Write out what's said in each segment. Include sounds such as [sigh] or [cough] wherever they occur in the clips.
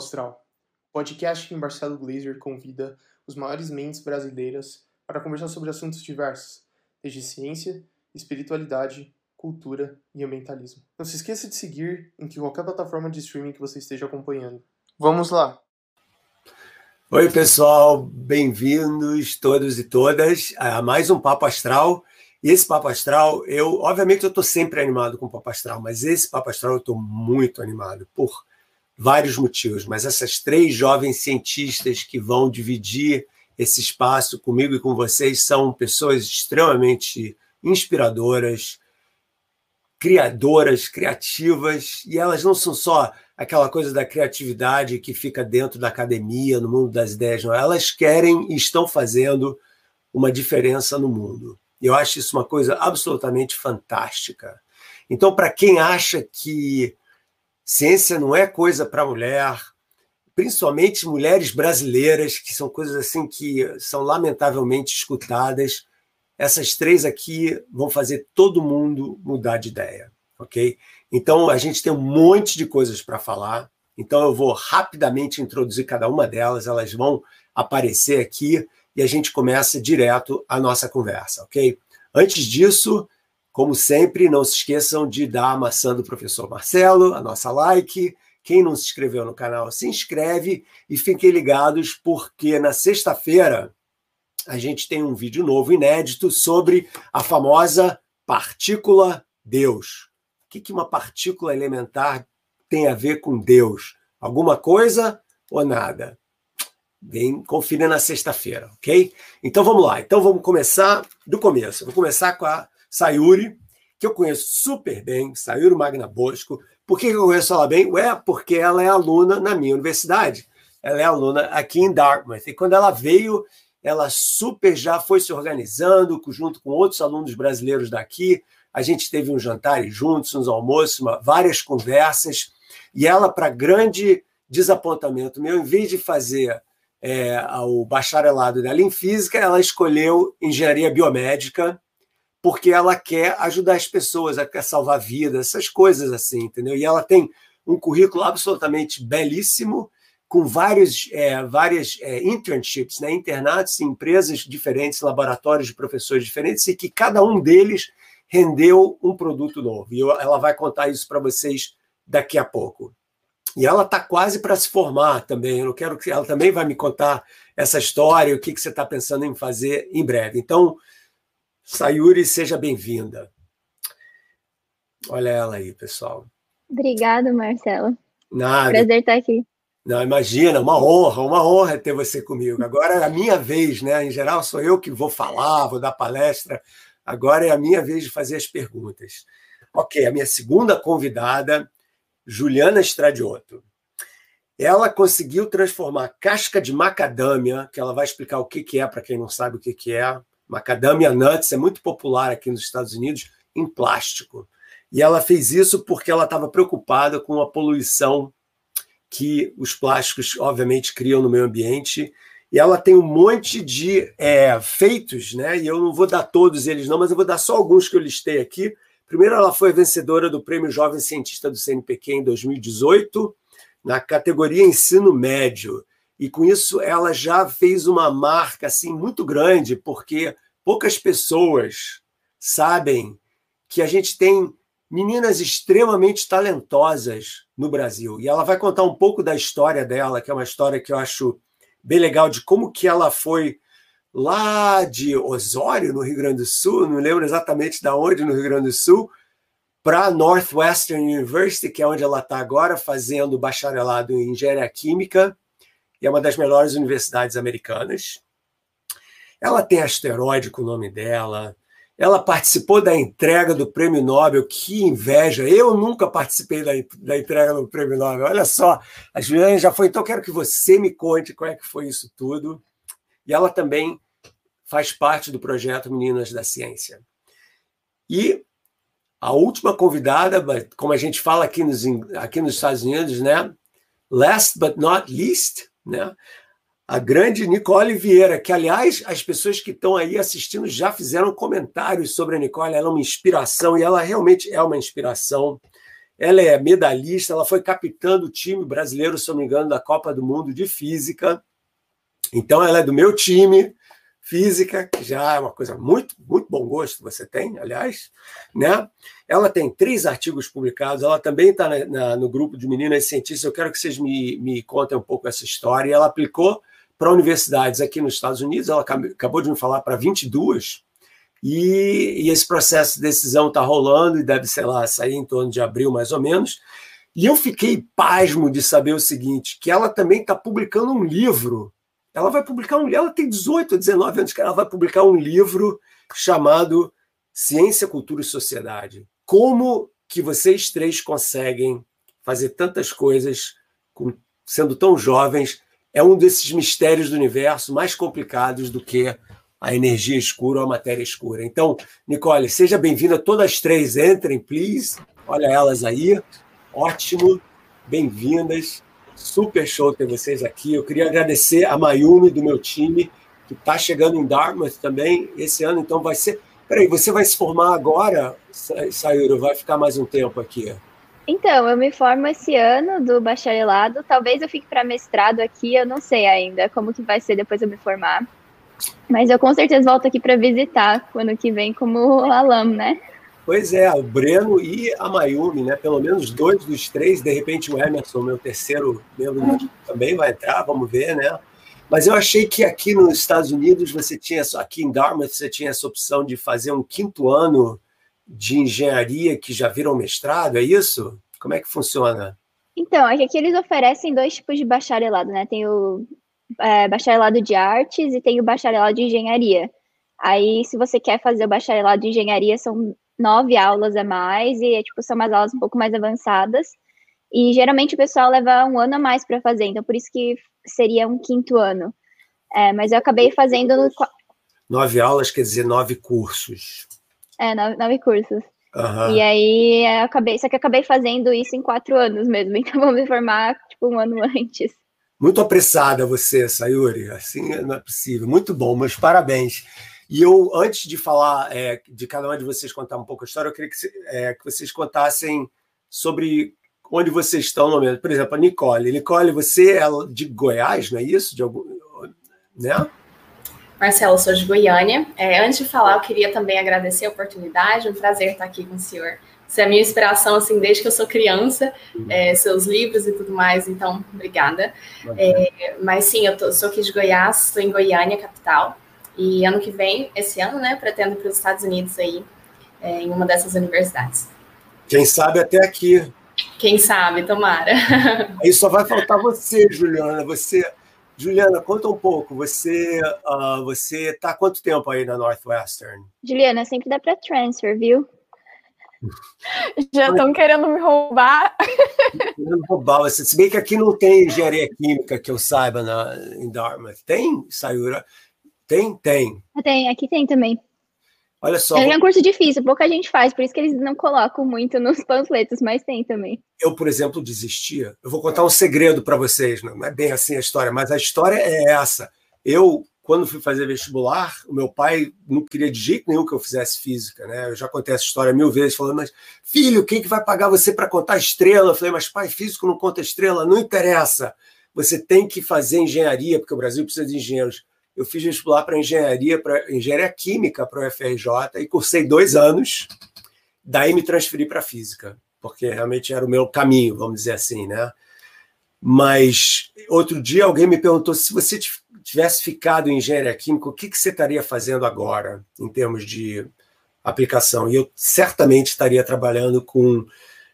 Astral, podcast que Marcelo Glazer convida os maiores mentes brasileiras para conversar sobre assuntos diversos, desde ciência, espiritualidade, cultura e ambientalismo. Não se esqueça de seguir em qualquer plataforma de streaming que você esteja acompanhando. Vamos lá! Oi, pessoal, bem-vindos todos e todas a mais um Papo Astral. E esse Papo Astral, eu, obviamente, eu estou sempre animado com o Papo Astral, mas esse Papo Astral eu estou muito animado por vários motivos. Mas essas três jovens cientistas que vão dividir esse espaço comigo e com vocês são pessoas extremamente inspiradoras, criadoras, criativas, e elas não são só aquela coisa da criatividade que fica dentro da academia, no mundo das ideias, não. Elas querem e estão fazendo uma diferença no mundo. Eu acho isso uma coisa absolutamente fantástica. Então, para quem acha que ciência não é coisa para mulher, principalmente mulheres brasileiras, que são coisas assim que são lamentavelmente escutadas, essas três aqui vão fazer todo mundo mudar de ideia, ok? Então a gente tem um monte de coisas para falar. Então eu vou rapidamente introduzir cada uma delas, elas vão aparecer aqui e a gente começa direto a nossa conversa, ok? Antes disso, como sempre, não se esqueçam de dar a maçã do professor Marcelo, a nossa like. Quem não se inscreveu no canal, se inscreve e fiquem ligados, porque na sexta-feira a gente tem um vídeo novo, inédito, sobre a famosa partícula Deus. O que uma partícula elementar tem a ver com Deus? Alguma coisa ou nada? Vem conferir na sexta-feira, ok? Então vamos lá. Então vamos começar do começo. Vou começar com a Sayuri, que eu conheço super bem, Sayuri Magna Bosco. Por que eu conheço ela bem? Ué, porque ela é aluna na minha universidade. Ela é aluna aqui em Dartmouth. E quando ela veio ela super já foi se organizando junto com outros alunos brasileiros daqui. A gente teve um jantar juntos, uns almoços, uma, várias conversas. E ela, para grande desapontamento meu, em vez de fazer é, o bacharelado dela em física, ela escolheu engenharia biomédica, porque ela quer ajudar as pessoas, ela quer salvar vidas, essas coisas assim, entendeu? E ela tem um currículo absolutamente belíssimo com vários, é, várias é, internships, né, internatos em empresas diferentes, laboratórios de professores diferentes, e que cada um deles rendeu um produto novo. E eu, ela vai contar isso para vocês daqui a pouco. E ela está quase para se formar também. Eu quero que ela também vai me contar essa história, o que, que você está pensando em fazer em breve. Então, Sayuri, seja bem-vinda. Olha ela aí, pessoal. Obrigada, Marcela. Nada. Prazer estar aqui. Não, imagina, uma honra, uma honra ter você comigo. Agora é a minha vez, né? Em geral, sou eu que vou falar, vou dar palestra. Agora é a minha vez de fazer as perguntas. Ok, a minha segunda convidada, Juliana Stradiotto. Ela conseguiu transformar casca de macadâmia, que ela vai explicar o que é para quem não sabe o que é. Macadâmia nuts é muito popular aqui nos Estados Unidos, em plástico. E ela fez isso porque ela estava preocupada com a poluição que os plásticos, obviamente, criam no meio ambiente. E ela tem um monte de é, feitos, né? E eu não vou dar todos eles, não, mas eu vou dar só alguns que eu listei aqui. Primeiro, ela foi vencedora do Prêmio Jovem Cientista do CNPq em 2018, na categoria Ensino Médio. E com isso, ela já fez uma marca assim muito grande, porque poucas pessoas sabem que a gente tem meninas extremamente talentosas no Brasil. E ela vai contar um pouco da história dela, que é uma história que eu acho bem legal de como que ela foi lá de Osório, no Rio Grande do Sul, não lembro exatamente da onde no Rio Grande do Sul, para Northwestern University, que é onde ela está agora, fazendo bacharelado em engenharia química, e é uma das melhores universidades americanas. Ela tem asteroide com o nome dela, ela participou da entrega do Prêmio Nobel, que inveja! Eu nunca participei da, da entrega do Prêmio Nobel. Olha só, a Juliana já foi, então quero que você me conte como é que foi isso tudo. E ela também faz parte do projeto Meninas da Ciência. E a última convidada, como a gente fala aqui nos, aqui nos Estados Unidos, né? Last but not least, né? a grande Nicole Vieira, que, aliás, as pessoas que estão aí assistindo já fizeram comentários sobre a Nicole. Ela é uma inspiração e ela realmente é uma inspiração. ela é medalhista, ela foi capitã do time brasileiro, se não me engano, da Copa do Mundo de Física. Então, ela é do meu time, física, que já é uma coisa muito, muito bom gosto você tem, aliás, né? Ela tem três artigos publicados, ela também está no grupo de meninas cientistas. Eu quero que vocês me, me contem um pouco essa história. Ela aplicou para universidades aqui nos Estados Unidos, ela acabou de me falar para 22 e, e esse processo de decisão está rolando e deve, sei lá, sair em torno de abril, mais ou menos. E eu fiquei pasmo de saber o seguinte: que ela também está publicando um livro. Ela vai publicar um ela tem 18 ou 19 anos, que ela vai publicar um livro chamado Ciência, Cultura e Sociedade. Como que vocês três conseguem fazer tantas coisas com, sendo tão jovens? É um desses mistérios do universo mais complicados do que a energia escura ou a matéria escura. Então, Nicole, seja bem-vinda. Todas as três entrem, please. Olha elas aí. Ótimo. Bem-vindas. Super show ter vocês aqui. Eu queria agradecer a Mayumi do meu time, que está chegando em Dartmouth também esse ano. Então, vai ser. Peraí, você vai se formar agora, Sayuri? Vai ficar mais um tempo aqui? Então, eu me formo esse ano do bacharelado. Talvez eu fique para mestrado aqui, eu não sei ainda como que vai ser depois eu me formar. Mas eu com certeza volto aqui para visitar ano que vem como alam, né? Pois é, o Breno e a Mayumi, né? Pelo menos dois dos três, de repente o Emerson, meu terceiro membro uhum. também vai entrar, vamos ver, né? Mas eu achei que aqui nos Estados Unidos você tinha, aqui em Dartmouth, você tinha essa opção de fazer um quinto ano de engenharia que já viram mestrado, é isso? Como é que funciona? Então, é que aqui eles oferecem dois tipos de bacharelado, né? Tem o é, bacharelado de artes e tem o bacharelado de engenharia. Aí, se você quer fazer o bacharelado de engenharia, são nove aulas a mais e tipo, são umas aulas um pouco mais avançadas. E geralmente o pessoal leva um ano a mais para fazer, então por isso que seria um quinto ano. É, mas eu acabei fazendo. No... Nove aulas quer dizer nove cursos. É, nove, nove cursos. Uhum. E aí eu acabei, só que eu acabei fazendo isso em quatro anos mesmo, [laughs] então vou me formar tipo um ano antes. Muito apressada você, Sayuri. Assim não é possível. Muito bom, meus parabéns. E eu, antes de falar é, de cada uma de vocês contar um pouco a história, eu queria que, é, que vocês contassem sobre onde vocês estão no momento. Por exemplo, a Nicole. Nicole, você é de Goiás, não é isso? De algum, né? Marcelo, sou de Goiânia. É, antes de falar, eu queria também agradecer a oportunidade, um prazer estar aqui com o senhor você é a minha inspiração, assim, desde que eu sou criança, uhum. é, seus livros e tudo mais, então, obrigada. É, mas sim, eu tô, sou aqui de Goiás, estou em Goiânia, capital, e ano que vem, esse ano, né, pretendo para os Estados Unidos aí, é, em uma dessas universidades. Quem sabe até aqui. Quem sabe, tomara. [laughs] Aí só vai faltar você, Juliana, você... Juliana, conta um pouco. Você uh, você tá há quanto tempo aí na Northwestern? Juliana, sempre dá para transfer, viu? Já estão querendo me roubar. Querendo roubar você. Se bem que aqui não tem engenharia química que eu saiba na, em Dartmouth. Tem, Sayura? Tem? Tem. Tem, aqui tem também. Olha só. É um curso difícil, pouca gente faz, por isso que eles não colocam muito nos [laughs] panfletos, mas tem também. Eu, por exemplo, desistia. Eu vou contar um segredo para vocês, não é bem assim a história, mas a história é essa. Eu quando fui fazer vestibular, o meu pai não queria de jeito nenhum que eu fizesse física, né? Eu já contei essa história mil vezes, falando, mas filho, quem que vai pagar você para contar estrela? Eu falei, mas pai, físico não conta estrela, não interessa. Você tem que fazer engenharia, porque o Brasil precisa de engenheiros. Eu fiz vestibular para engenharia, para engenharia química para o UFRJ e cursei dois anos. Daí me transferi para física, porque realmente era o meu caminho, vamos dizer assim, né? Mas outro dia alguém me perguntou se você tivesse ficado em engenharia química, o que, que você estaria fazendo agora, em termos de aplicação? E eu certamente estaria trabalhando com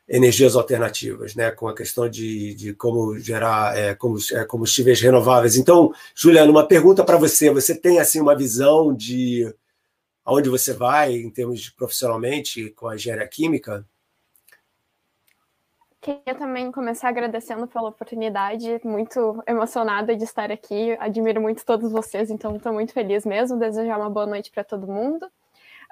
energias alternativas, né, com a questão de, de como gerar é, é combustíveis renováveis. Então, Juliana, uma pergunta para você: você tem assim uma visão de aonde você vai em termos de profissionalmente com a engenharia química? Queria também começar agradecendo pela oportunidade, muito emocionada de estar aqui. Admiro muito todos vocês, então estou muito feliz mesmo. Desejar uma boa noite para todo mundo.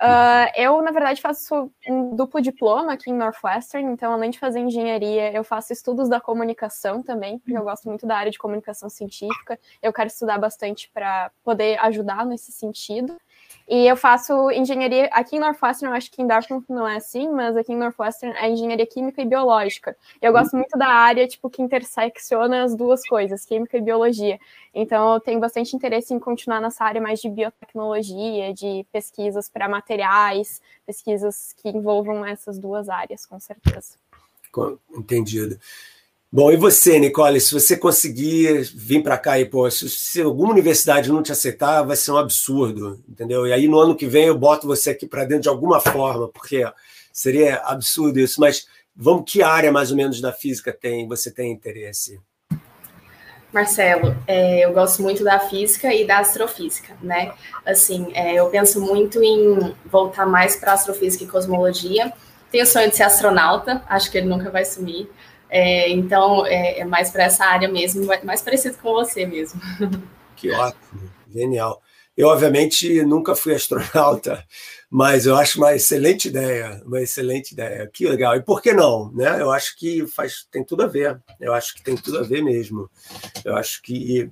Uh, eu, na verdade, faço um duplo diploma aqui em Northwestern, então, além de fazer engenharia, eu faço estudos da comunicação também, porque eu gosto muito da área de comunicação científica. Eu quero estudar bastante para poder ajudar nesse sentido. E eu faço engenharia aqui em Northwestern, eu acho que em Dartmouth não é assim, mas aqui em Northwestern é engenharia química e biológica. Eu gosto muito da área tipo que intersecciona as duas coisas, química e biologia. Então eu tenho bastante interesse em continuar nessa área mais de biotecnologia, de pesquisas para materiais, pesquisas que envolvam essas duas áreas, com certeza. Entendido. Bom, e você, Nicole, se você conseguir vir para cá e, pô, se, se, alguma universidade não te aceitar, vai ser um absurdo, entendeu? E aí no ano que vem eu boto você aqui para dentro de alguma forma, porque seria absurdo isso, mas vamos, que área mais ou menos da física tem, você tem interesse? Marcelo, é, eu gosto muito da física e da astrofísica, né? Assim, é, eu penso muito em voltar mais para astrofísica e cosmologia. Tenho o sonho de ser astronauta, acho que ele nunca vai sumir. É, então, é, é mais para essa área mesmo, mais parecido com você mesmo. [laughs] Que ótimo, genial. Eu, obviamente, nunca fui astronauta, mas eu acho uma excelente ideia, uma excelente ideia. Que legal. E por que não? Né? Eu acho que faz, tem tudo a ver. Eu acho que tem tudo a ver mesmo. Eu acho que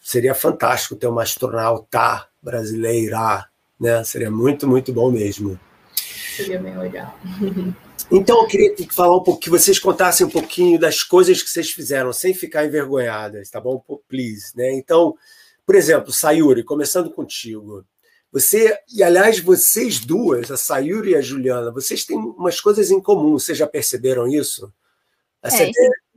seria fantástico ter uma astronauta brasileira, né? Seria muito, muito bom mesmo. Seria bem legal. [laughs] Então eu queria falar um pouco, que vocês contassem um pouquinho das coisas que vocês fizeram, sem ficar envergonhadas, tá bom? Please, né? Então, por exemplo, Sayuri, começando contigo. Você, e aliás, vocês duas, a Sayuri e a Juliana, vocês têm umas coisas em comum, vocês já perceberam isso? É,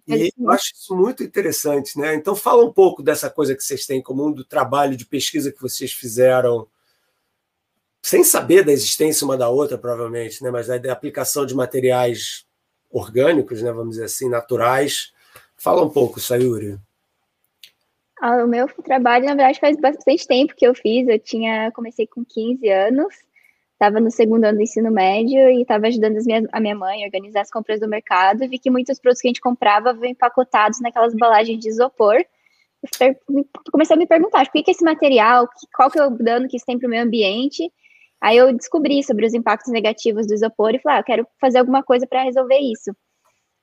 e eu acho isso muito interessante, né? Então fala um pouco dessa coisa que vocês têm em comum, do trabalho de pesquisa que vocês fizeram, sem saber da existência uma da outra, provavelmente, né? mas da aplicação de materiais orgânicos, né? vamos dizer assim, naturais. Fala um pouco, Sayuri. Ah, o meu trabalho, na verdade, faz bastante tempo que eu fiz. Eu tinha comecei com 15 anos, estava no segundo ano do ensino médio e estava ajudando minhas, a minha mãe a organizar as compras do mercado. Vi que muitos produtos que a gente comprava vinham empacotados naquelas embalagens de isopor. Comecei a me perguntar, por que, que esse material, qual que é o dano que isso tem para o meio ambiente? Aí eu descobri sobre os impactos negativos do isopor e falei, ah, eu quero fazer alguma coisa para resolver isso.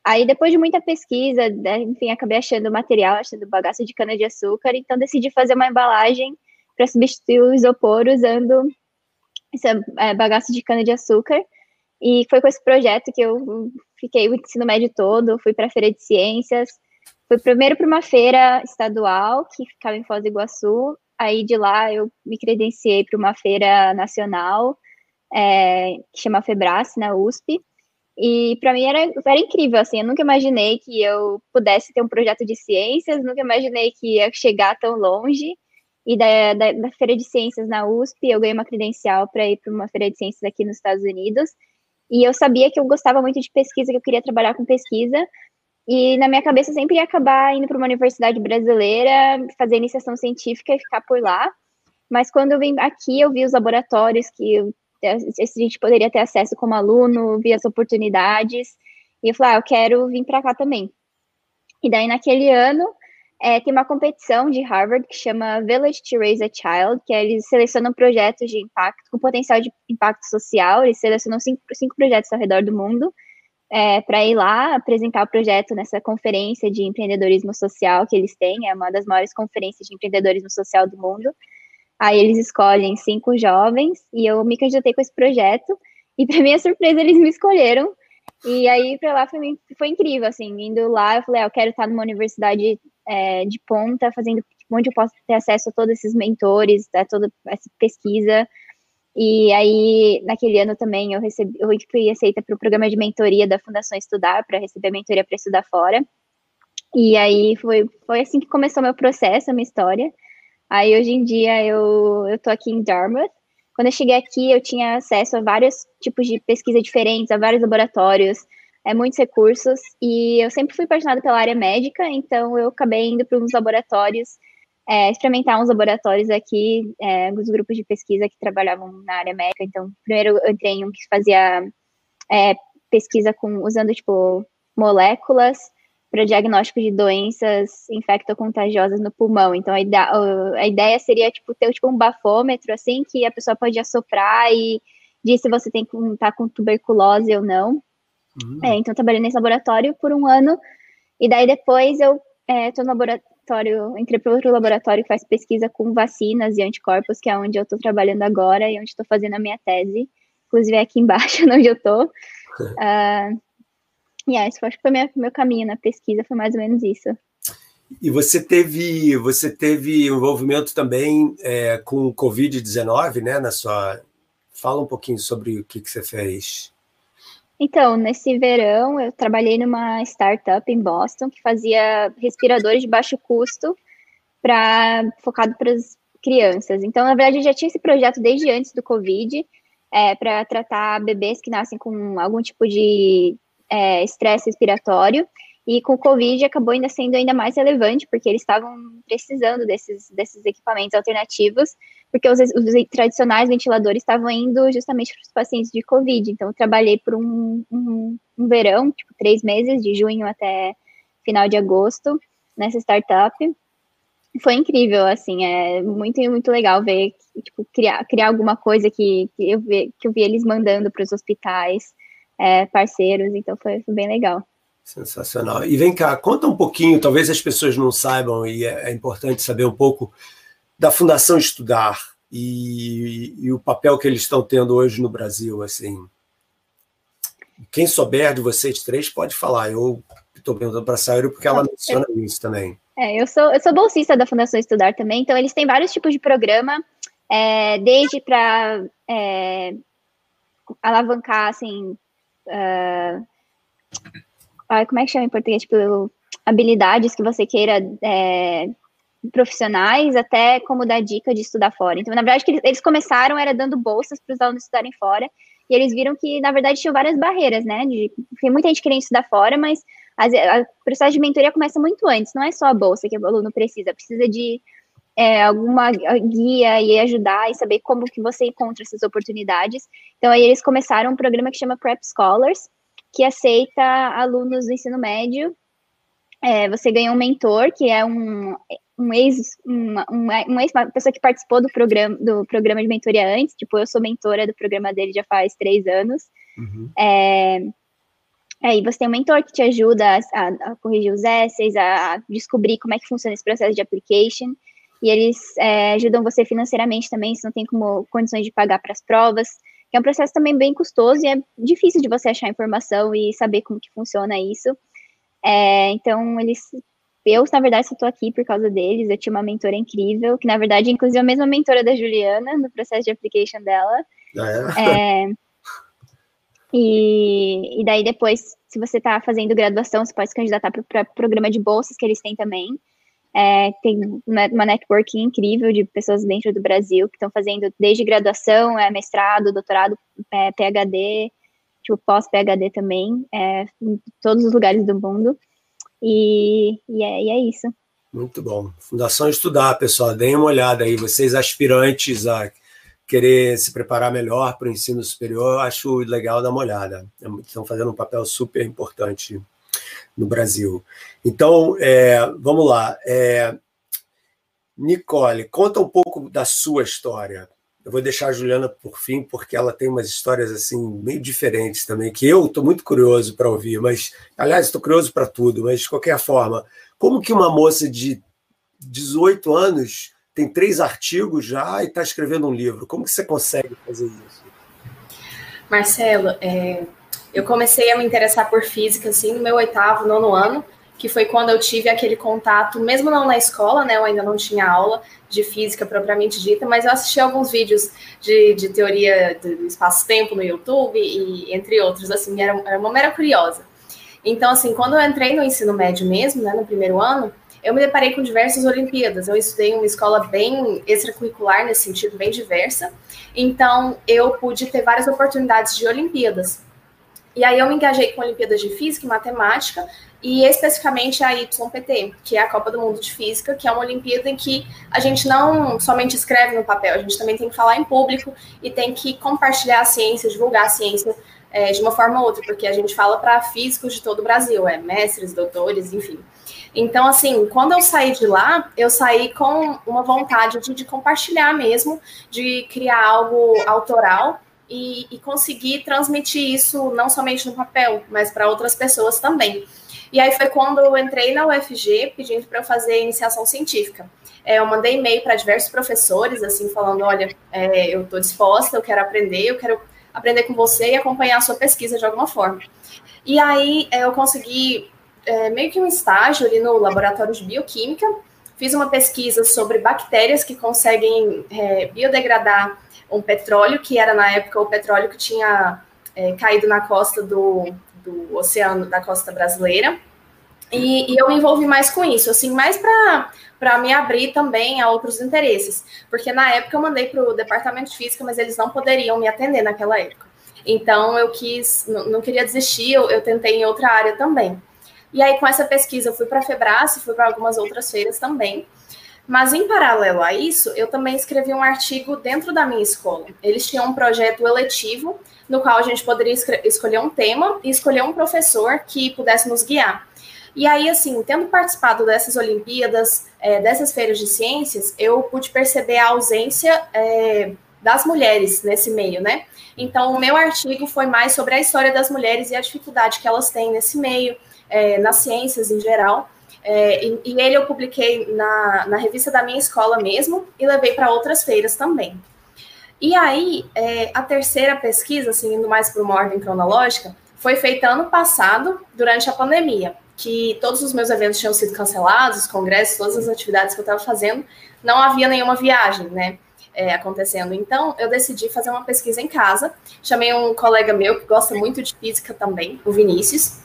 Aí, depois de muita pesquisa, né, enfim, acabei achando material, achando bagaço de cana-de-açúcar, então decidi fazer uma embalagem para substituir o isopor usando esse é, bagaço de cana-de-açúcar. E foi com esse projeto que eu fiquei o ensino médio todo, fui para a Feira de Ciências, fui primeiro para uma feira estadual, que ficava em Foz do Iguaçu, Aí de lá eu me credenciei para uma feira nacional é, que chama Febrace, na USP. E para mim era, era incrível, assim, eu nunca imaginei que eu pudesse ter um projeto de ciências, nunca imaginei que ia chegar tão longe. E da, da, da feira de ciências na USP, eu ganhei uma credencial para ir para uma feira de ciências aqui nos Estados Unidos. E eu sabia que eu gostava muito de pesquisa, que eu queria trabalhar com pesquisa, e na minha cabeça sempre ia acabar indo para uma universidade brasileira, fazer iniciação científica e ficar por lá. Mas quando eu vim aqui, eu vi os laboratórios que eu, a gente poderia ter acesso como aluno, vi as oportunidades. E eu falei, ah, eu quero vir para cá também. E daí, naquele ano, é, tem uma competição de Harvard que chama Village to Raise a Child, que é, eles selecionam projetos de impacto, com potencial de impacto social. Eles selecionam cinco, cinco projetos ao redor do mundo é, para ir lá apresentar o projeto nessa conferência de empreendedorismo social que eles têm, é uma das maiores conferências de empreendedorismo social do mundo. Aí eles escolhem cinco jovens e eu me candidatei com esse projeto e [laughs] para minha surpresa eles me escolheram. E aí para lá foi, foi incrível, assim, indo lá eu falei, ah, eu quero estar numa universidade é, de ponta, fazendo onde eu posso ter acesso a todos esses mentores, a toda essa pesquisa, e aí, naquele ano também, eu recebi, eu fui aceita para o programa de mentoria da Fundação Estudar, para receber mentoria para estudar fora. E aí foi, foi assim que começou meu processo, a minha história. Aí hoje em dia eu, eu aqui em Dartmouth. Quando eu cheguei aqui, eu tinha acesso a vários tipos de pesquisa diferentes, a vários laboratórios, é, muitos recursos, e eu sempre fui apaixonada pela área médica, então eu acabei indo para uns laboratórios é, experimentar uns laboratórios aqui, é, os grupos de pesquisa que trabalhavam na área médica. Então, primeiro eu entrei em um que fazia é, pesquisa com usando tipo moléculas para diagnóstico de doenças infectocontagiosas no pulmão. Então, a ideia, a ideia seria tipo ter tipo um bafômetro assim que a pessoa pode assoprar e dizer se você tem tá com tuberculose ou não. Uhum. É, então, trabalhei nesse laboratório por um ano e daí depois eu estou é, no laboratório laboratório, entrei para outro laboratório que faz pesquisa com vacinas e anticorpos, que é onde eu estou trabalhando agora e onde estou fazendo a minha tese. Inclusive é aqui embaixo, [laughs] onde eu estou. [laughs] Uh, e yeah, esse foi, acho que foi meu, meu caminho na pesquisa, foi mais ou menos isso. E você teve, você teve envolvimento também é, com o Covid-19, né? Na sua. Fala um pouquinho sobre o que, que você fez. Então, nesse verão, eu trabalhei numa startup em Boston que fazia respiradores de baixo custo para focado para as crianças. Então, na verdade, eu já tinha esse projeto desde antes do Covid, é, para tratar bebês que nascem com algum tipo de é, estresse respiratório. E com o Covid acabou ainda sendo ainda mais relevante, porque eles estavam precisando desses, desses equipamentos alternativos, porque os, os tradicionais ventiladores estavam indo justamente para os pacientes de Covid. Então, eu trabalhei por um, um, um, verão, tipo, três meses, de junho até final de agosto, nessa startup. Foi incrível, assim, é muito, muito legal ver, tipo, criar, criar alguma coisa que, que, eu, vi, que eu vi eles mandando para os hospitais, é, parceiros, então foi, foi bem legal. Sensacional. E vem cá, conta um pouquinho, talvez as pessoas não saibam, e é, é importante saber um pouco da Fundação Estudar e, e, o papel que eles estão tendo hoje no Brasil. Assim, quem souber de vocês três pode falar. Eu estou perguntando para a Sairo porque ela menciona isso também. É, eu sou, eu sou bolsista da Fundação Estudar também, então eles têm vários tipos de programa, é, desde para é, alavancar assim. Uh, como é que chama em português? Tipo, habilidades que você queira é, profissionais, até como dar dica de estudar fora. Então, na verdade, que eles começaram era dando bolsas para os alunos estudarem fora, e eles viram que, na verdade, tinham várias barreiras, né? De, tem muita gente querendo estudar fora, mas as, a processo de mentoria começa muito antes, não é só a bolsa que o aluno precisa, precisa de é, alguma guia e ajudar e saber como que você encontra essas oportunidades. Então, aí eles começaram um programa que chama Prep Scholars, que aceita alunos do ensino médio. É, você ganha um mentor, que é um, um ex, uma, um ex, uma pessoa que participou do programa, do programa de mentoria antes, tipo, eu sou mentora do programa dele já faz três anos. Uhum. É, aí você tem um mentor que te ajuda a, a, corrigir os essays, a descobrir como é que funciona esse processo de application, e eles é, ajudam você financeiramente também, se não tem como condições de pagar para as provas é um processo também bem custoso e é difícil de você achar informação e saber como que funciona isso. É, então, eles eu, na verdade, só estou aqui por causa deles. Eu tinha uma mentora incrível, que na verdade, inclusive, é a mesma mentora da Juliana no processo de application dela. É? é e, e daí, depois, se você está fazendo graduação, você pode se candidatar para o pro programa de bolsas que eles têm também. É, tem uma network incrível de pessoas dentro do Brasil que estão fazendo desde graduação, é, mestrado, doutorado, é, PhD, tipo pós-PhD também, é, em todos os lugares do mundo. E, e, é, e é isso. Muito bom. Fundação Estudar, pessoal, deem uma olhada aí. Vocês aspirantes a querer se preparar melhor para o ensino superior, acho legal dar uma olhada. Estão fazendo um papel super importante no Brasil. Então, é, vamos lá. É, Nicole, conta um pouco da sua história. Eu vou deixar a Juliana por fim, porque ela tem umas histórias assim meio diferentes também, que eu estou muito curioso para ouvir, mas, aliás, estou curioso para tudo, mas de qualquer forma, como que uma moça de 18 anos tem três artigos já e está escrevendo um livro? Como que você consegue fazer isso? Marcelo, é, eu comecei a me interessar por física, assim, no meu oitavo, nono ano, que foi quando eu tive aquele contato, mesmo não na escola, né? Eu ainda não tinha aula de física propriamente dita, mas eu assisti alguns vídeos de, de teoria do espaço-tempo no YouTube e entre outros, assim, era, era uma mera curiosa. Então, assim, quando eu entrei no ensino médio mesmo, né, no primeiro ano, eu me deparei com diversas Olimpíadas. Eu estudei em uma escola bem extracurricular, nesse sentido, bem diversa. Então, eu pude ter várias oportunidades de Olimpíadas. E aí eu me engajei com Olimpíadas de Física e Matemática, e especificamente a YPT, que é a Copa do Mundo de Física, que é uma Olimpíada em que a gente não somente escreve no papel, a gente também tem que falar em público e tem que compartilhar a ciência, divulgar a ciência é, de uma forma ou outra, porque a gente fala para físicos de todo o Brasil, é mestres, doutores, enfim. Então, assim, quando eu saí de lá, eu saí com uma vontade de, de compartilhar mesmo, de criar algo autoral e, e conseguir transmitir isso não somente no papel, mas para outras pessoas também. E aí foi quando eu entrei na UFG pedindo para eu fazer iniciação científica. É, eu mandei e-mail para diversos professores, assim, falando: olha, é, eu estou disposta, eu quero aprender, eu quero aprender com você e acompanhar a sua pesquisa de alguma forma. E aí é, eu consegui é, meio que um estágio ali no laboratório de bioquímica, fiz uma pesquisa sobre bactérias que conseguem é, biodegradar um petróleo, que era na época o petróleo que tinha é, caído na costa do, do oceano, da costa brasileira. E, e, eu me envolvi mais com isso, assim, mais para me abrir também a outros interesses. Porque na época eu mandei para o departamento de física, mas eles não poderiam me atender naquela época. Então eu quis, não, não queria desistir, eu, eu, tentei em outra área também. E aí, com essa pesquisa, eu fui para a Febrace, fui para algumas outras feiras também. Mas, em paralelo a isso, eu também escrevi um artigo dentro da minha escola. Eles tinham um projeto eletivo, no qual a gente poderia escolher um tema e escolher um professor que pudesse nos guiar. E aí, assim, tendo participado dessas Olimpíadas, é, dessas feiras de ciências, eu pude perceber a ausência é, das mulheres nesse meio, né? Então, o meu artigo foi mais sobre a história das mulheres e a dificuldade que elas têm nesse meio, é, nas ciências em geral. É, e, e, ele eu publiquei na, na revista da minha escola mesmo e levei para outras feiras também. E aí, é, a terceira pesquisa, assim, indo mais para uma ordem cronológica, foi feita ano passado, durante a pandemia, que todos os meus eventos tinham sido cancelados, os congressos, todas as atividades que eu estava fazendo, não havia nenhuma viagem, né? É, acontecendo. Então, eu decidi fazer uma pesquisa em casa. Chamei um colega meu que gosta muito de física também, o Vinícius,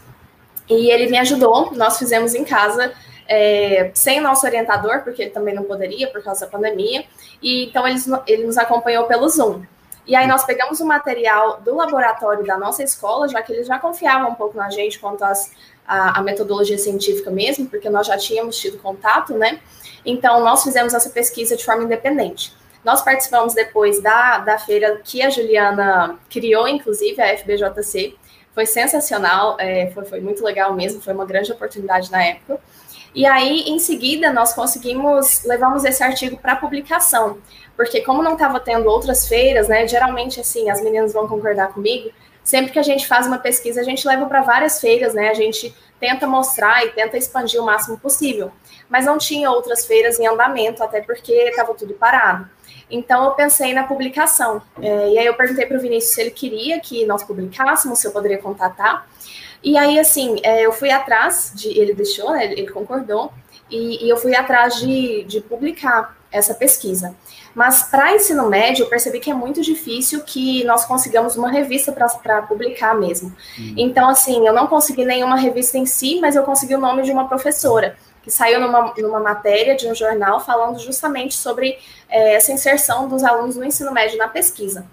e ele me ajudou. Nós fizemos em casa, é, sem nosso orientador, porque ele também não poderia por causa da pandemia. E então ele, ele nos acompanhou pelo Zoom. E aí nós pegamos o material do laboratório da nossa escola, já que eles já confiavam um pouco na gente quanto às, a metodologia científica mesmo, porque nós já tínhamos tido contato, né? Então nós fizemos essa pesquisa de forma independente. Nós participamos depois da, da feira que a Juliana criou, inclusive, a FBJC, foi sensacional, é, foi, foi muito legal mesmo, foi uma grande oportunidade na época. E aí, em seguida, nós conseguimos, levamos esse artigo para publicação, porque como não estava tendo outras feiras, né, geralmente, assim, as meninas vão concordar comigo, sempre que a gente faz uma pesquisa, a gente leva para várias feiras, né, a gente tenta mostrar e tenta expandir o máximo possível, mas não tinha outras feiras em andamento, até porque estava tudo parado. Então eu pensei na publicação. É, e aí eu perguntei para o Vinícius se ele queria que nós publicássemos, se eu poderia contatar. E aí, assim, é, eu fui atrás de. Ele deixou, né, ele concordou, e, e eu fui atrás de, de publicar essa pesquisa. Mas para ensino médio, eu percebi que é muito difícil que nós consigamos uma revista para publicar mesmo. Hum. Então, assim, eu não consegui nenhuma revista em si, mas eu consegui o nome de uma professora que saiu numa, numa matéria de um jornal falando justamente sobre é, essa inserção dos alunos no ensino médio na pesquisa.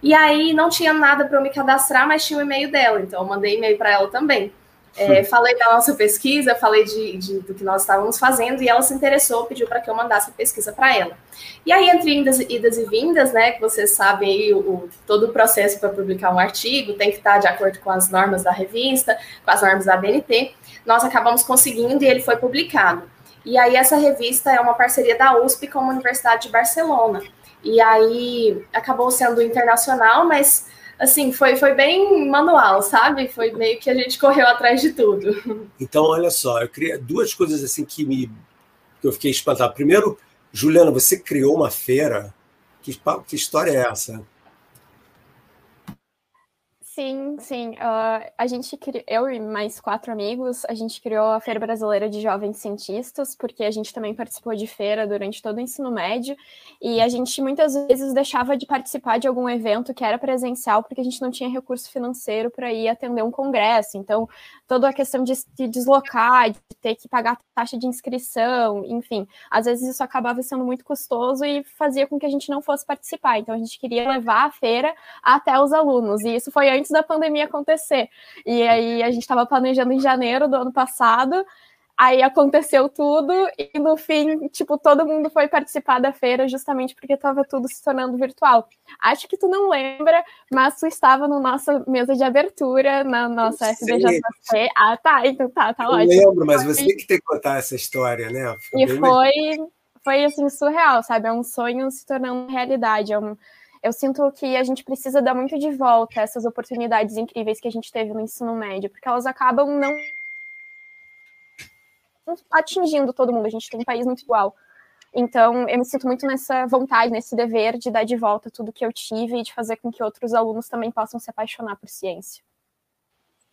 E aí não tinha nada para eu me cadastrar, mas tinha o um e-mail dela, então eu mandei e-mail para ela também. É, falei da nossa pesquisa, falei de, de, do que nós estávamos fazendo e ela se interessou, pediu para que eu mandasse a pesquisa para ela. E aí, entre idas, idas, e vindas, né, que vocês sabem aí, o, o todo o processo para publicar um artigo tem que estar de acordo com as normas da revista, com as normas da BNT, nós acabamos conseguindo e ele foi publicado. E aí, essa revista é uma parceria da USP com a Universidade de Barcelona. E aí, acabou sendo internacional, mas assim, foi, foi bem manual, sabe? Foi meio que a gente correu atrás de tudo. Então, olha só, eu queria duas coisas assim que me que eu fiquei espantado. Primeiro, Juliana, você criou uma feira. Que, que história é essa? Sim, sim. Uh, a gente, eu e mais quatro amigos, a gente criou a Feira Brasileira de Jovens Cientistas, porque a gente também participou de feira durante todo o ensino médio, e a gente muitas vezes deixava de participar de algum evento que era presencial, porque a gente não tinha recurso financeiro para ir atender um congresso. Então, toda a questão de se deslocar, de ter que pagar taxa de inscrição, enfim, às vezes isso acabava sendo muito custoso e fazia com que a gente não fosse participar. Então, a gente queria levar a feira até os alunos, e isso foi antes da pandemia acontecer. E aí a gente estava planejando em janeiro do ano passado, aí aconteceu tudo e no fim, tipo, todo mundo foi participar da feira justamente porque estava tudo se tornando virtual. Acho que tu não lembra, mas tu estava na nossa mesa de abertura, na nossa FBJC. Ah, tá, então tá, tá Eu ótimo. lembro, mas você que tem que contar essa história, né? e foi, foi, assim, surreal, sabe? É um sonho se tornando realidade, é um eu sinto que a gente precisa dar muito de volta essas oportunidades incríveis que a gente teve no ensino médio, porque elas acabam não atingindo todo mundo. A gente tem um país muito igual. Então, eu me sinto muito nessa vontade, nesse dever de dar de volta tudo que eu tive e de fazer com que outros alunos também possam se apaixonar por ciência.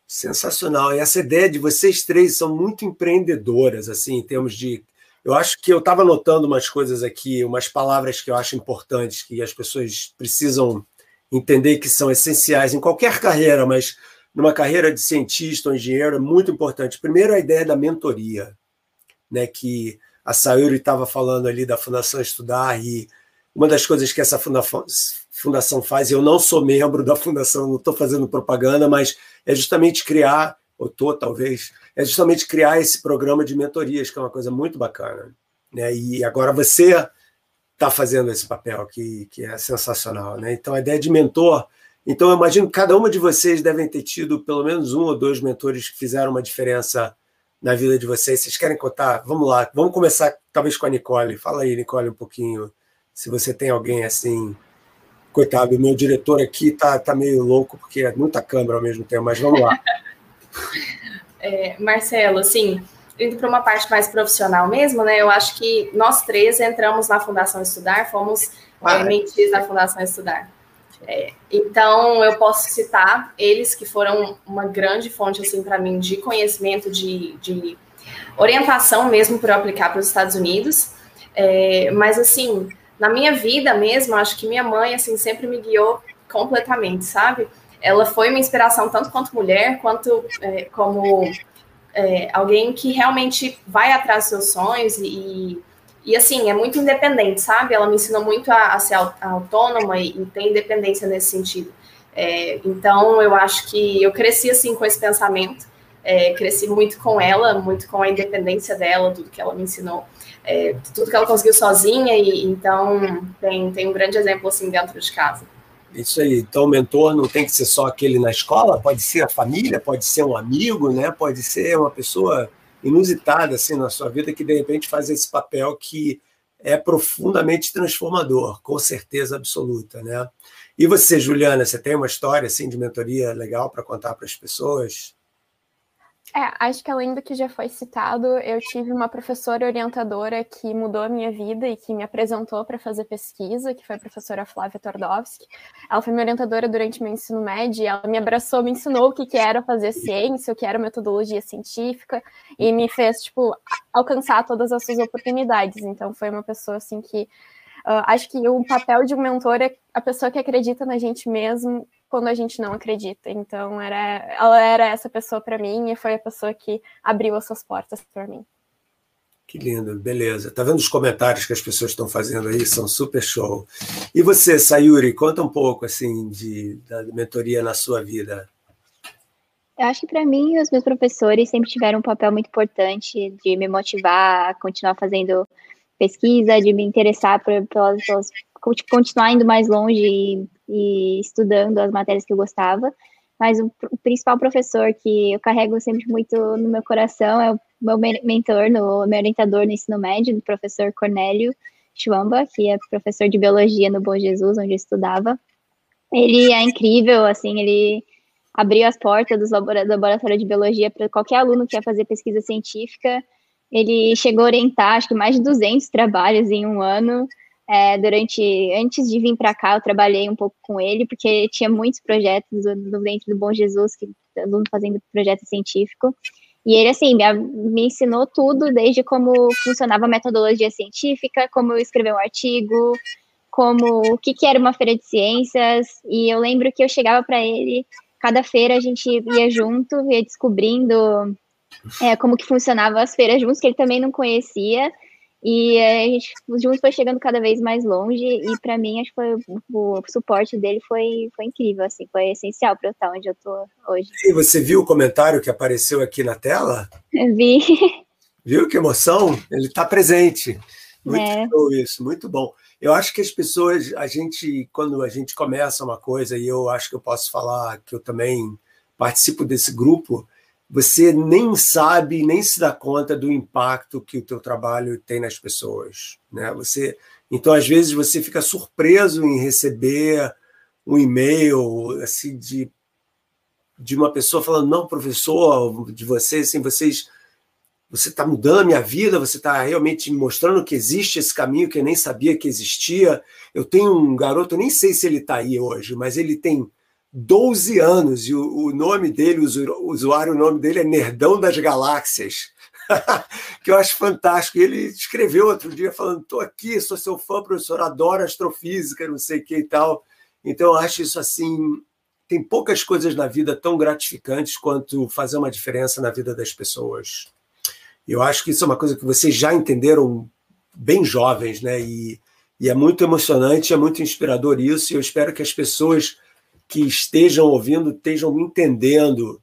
Sensacional. E essa ideia de vocês três são muito empreendedoras, assim, em termos de. Eu acho que eu estava anotando umas coisas aqui, umas palavras que eu acho importantes, que as pessoas precisam entender que são essenciais em qualquer carreira, mas numa carreira de cientista ou engenheiro é muito importante. Primeiro, a ideia da mentoria, né, que a Sayuri estava falando ali da Fundação Estudar, e uma das coisas que essa fundação faz, eu não sou membro da fundação, não estou fazendo propaganda, mas é justamente criar, ou estou talvez, é justamente criar esse programa de mentorias, que é uma coisa muito bacana. Né? E agora você está fazendo esse papel, que, que é sensacional. Né? Então, a ideia de mentor. Então, eu imagino que cada uma de vocês devem ter tido pelo menos um ou dois mentores que fizeram uma diferença na vida de vocês. Vocês querem contar? Vamos lá, vamos começar talvez com a Nicole. Fala aí, Nicole, um pouquinho. Se você tem alguém assim. Coitado, meu diretor aqui tá, tá meio louco, porque é muita câmera ao mesmo tempo, mas vamos lá. [laughs] É, Marcelo, assim, indo para uma parte mais profissional mesmo, né? Eu acho que nós três entramos na Fundação Estudar, fomos ah, é, mentis da Fundação Estudar. É, então, eu posso citar eles que foram uma grande fonte, assim, para mim, de conhecimento, de, de orientação mesmo para eu aplicar para os Estados Unidos. É, mas, assim, na minha vida mesmo, acho que minha mãe, assim, sempre me guiou completamente, sabe? Ela foi uma inspiração tanto quanto mulher, quanto é, como é, alguém que realmente vai atrás dos seus sonhos e e assim, é muito independente, sabe? Ela me ensinou muito a, a ser autônoma e, e ter independência nesse sentido. É, então, eu acho que eu cresci assim com esse pensamento, é, cresci muito com ela, muito com a independência dela, tudo que ela me ensinou, é, tudo que ela conseguiu sozinha, e então tem, tem um grande exemplo assim dentro de casa. Isso aí. Então, o mentor não tem que ser só aquele na escola, pode ser a família, pode ser um amigo, né? Pode ser uma pessoa inusitada assim na sua vida que de repente faz esse papel que é profundamente transformador, com certeza absoluta, né? E você, Juliana, você tem uma história assim de mentoria legal para contar para as pessoas? É, acho que além do que já foi citado, eu tive uma professora orientadora que mudou a minha vida e que me apresentou para fazer pesquisa, que foi a professora Flávia Tordowski. Ela foi minha orientadora durante meu ensino médio, ela me abraçou, me ensinou o que, que era fazer ciência, o que era metodologia científica, e me fez, tipo, alcançar todas as suas oportunidades. Então, foi uma pessoa, assim, que Uh, acho que o papel de um mentor é a pessoa que acredita na gente mesmo quando a gente não acredita. Então, era, ela era essa pessoa para mim e foi a pessoa que abriu as suas portas para mim. Que lindo, beleza. Tá vendo os comentários que as pessoas estão fazendo aí? São super show. E você, Sayuri, conta um pouco assim de, da mentoria na sua vida. Eu acho que para mim os meus professores sempre tiveram um papel muito importante de me motivar a continuar fazendo pesquisa, de me interessar por, pelas, pelas continuar indo mais longe e, e, estudando as matérias que eu gostava. Mas o, o, principal professor que eu carrego sempre muito no meu coração é o meu mentor, no, meu orientador no ensino médio, o professor Cornélio Schwamba, que é professor de biologia no Bom Jesus, onde eu estudava. Ele é incrível, assim, ele abriu as portas do laboratório de biologia para qualquer aluno que quer fazer pesquisa científica ele chegou a orientar, acho que mais de 200 trabalhos em um ano. É, durante, antes de vir para cá, eu trabalhei um pouco com ele, porque tinha muitos projetos dentro do Bom Jesus, que aluno fazendo projeto científico. E ele, assim, me, me, ensinou tudo, desde como funcionava a metodologia científica, como escrever um artigo, como o que, que era uma feira de ciências. E eu lembro que eu chegava para ele, cada feira a gente ia junto, ia descobrindo é, como que funcionava as feiras juntos, que ele também não conhecia. E a gente juntos foi chegando cada vez mais longe. E para mim, acho que foi, o, suporte dele foi, foi incrível, assim, foi essencial para eu estar onde eu estou hoje. E você viu o comentário que apareceu aqui na tela? Vi. [laughs] Viu que emoção? Ele está presente. Muito é. bom isso, muito bom. Eu acho que as pessoas, a gente, quando a gente começa uma coisa, e eu acho que eu posso falar que eu também participo desse grupo, você nem sabe, nem se dá conta do impacto que o teu trabalho tem nas pessoas, né? Você, então às vezes você fica surpreso em receber um e-mail assim de de uma pessoa falando não professor de vocês assim vocês você está mudando a minha vida, você está realmente mostrando que existe esse caminho que eu nem sabia que existia. Eu tenho um garoto, eu nem sei se ele está aí hoje, mas ele tem 12 anos e o, o nome dele, o usuário, o nome dele é Nerdão das Galáxias. [laughs] que eu acho fantástico. E ele escreveu outro dia falando: estou aqui, sou seu fã, professor, adoro astrofísica, não sei o que e tal. Então, eu acho isso assim. Tem poucas coisas na vida tão gratificantes quanto fazer uma diferença na vida das pessoas. Eu acho que isso é uma coisa que vocês já entenderam bem jovens, né? E, e é muito emocionante, é muito inspirador isso. E eu espero que as pessoas que estejam ouvindo estejam entendendo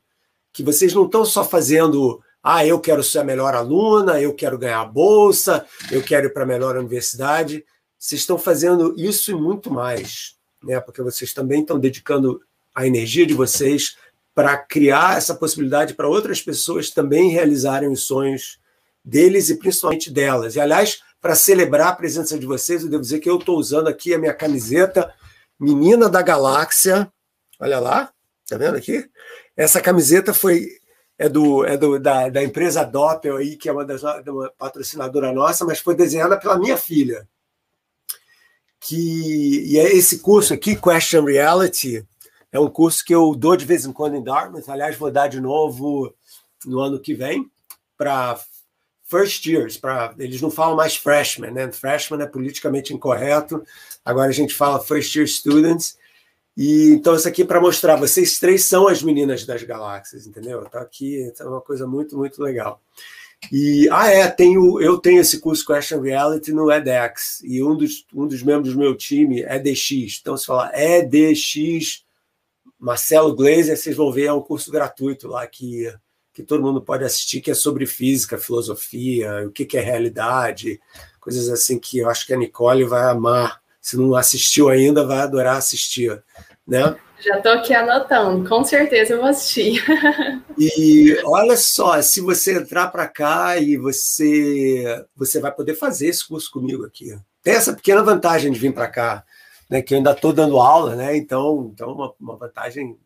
que vocês não estão só fazendo, ah, eu quero ser a melhor aluna, eu quero ganhar a bolsa, eu quero ir para a melhor universidade. Vocês estão fazendo isso e muito mais, né? Porque vocês também estão dedicando a energia de vocês para criar essa possibilidade para outras pessoas também realizarem os sonhos deles e principalmente delas. E, aliás, para celebrar a presença de vocês, eu devo dizer que eu estou usando aqui a minha camiseta Menina da Galáxia. Olha lá, tá vendo aqui? Essa camiseta foi é do, é do da, da empresa Doppel aí, que é uma das uma patrocinadora nossa, mas foi desenhada pela minha filha. Que e é esse curso aqui, Question Reality, é um curso que eu dou de vez em quando em Dartmouth. Aliás, vou dar de novo no ano que vem para first years. Para eles não falam mais freshman, né? Freshman é politicamente incorreto. Agora a gente fala first year students. E então isso aqui é para mostrar, vocês três são as meninas das galáxias, entendeu? Tá aqui, é uma coisa muito muito legal. E ah é, tenho eu tenho esse curso Question Reality no edX e um dos um dos membros do meu time é DX. Então se falar EDX Marcelo Glazer, vocês vão ver, é um curso gratuito lá que, que todo mundo pode assistir, que é sobre física, filosofia, o que, que é realidade, coisas assim que eu acho que a Nicole vai amar. Se não assistiu ainda, vai adorar assistir, né? Já estou aqui anotando, com certeza eu vou assistir. [laughs] e olha só, se você entrar para cá e você você vai poder fazer esse curso comigo aqui. Tem essa pequena vantagem de vir para cá né, que eu ainda estou dando aula, né? Então, então uma, uma vantagem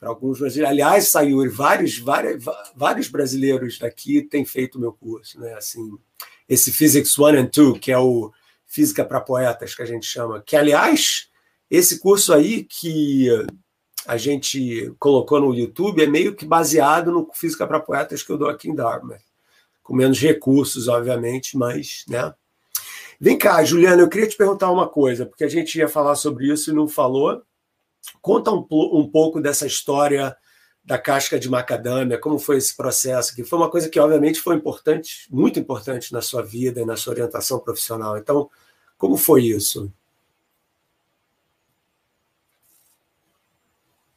para alguns brasileiros. Aliás, saiu vários, vários, vários brasileiros daqui têm feito o meu curso, né? Assim, esse Physics One and Two, que é o Física para Poetas, que a gente chama, que, aliás, esse curso aí que a gente colocou no YouTube é meio que baseado no Física para Poetas que eu dou aqui em Dartmouth, com menos recursos, obviamente, mas, né? Vem cá, Juliana, eu queria te perguntar uma coisa, porque a gente ia falar sobre isso e não falou. Conta um, um pouco dessa história da casca de macadâmia, como foi esse processo, que foi uma coisa que obviamente foi importante, muito importante na sua vida e na sua orientação profissional. Então, como foi isso?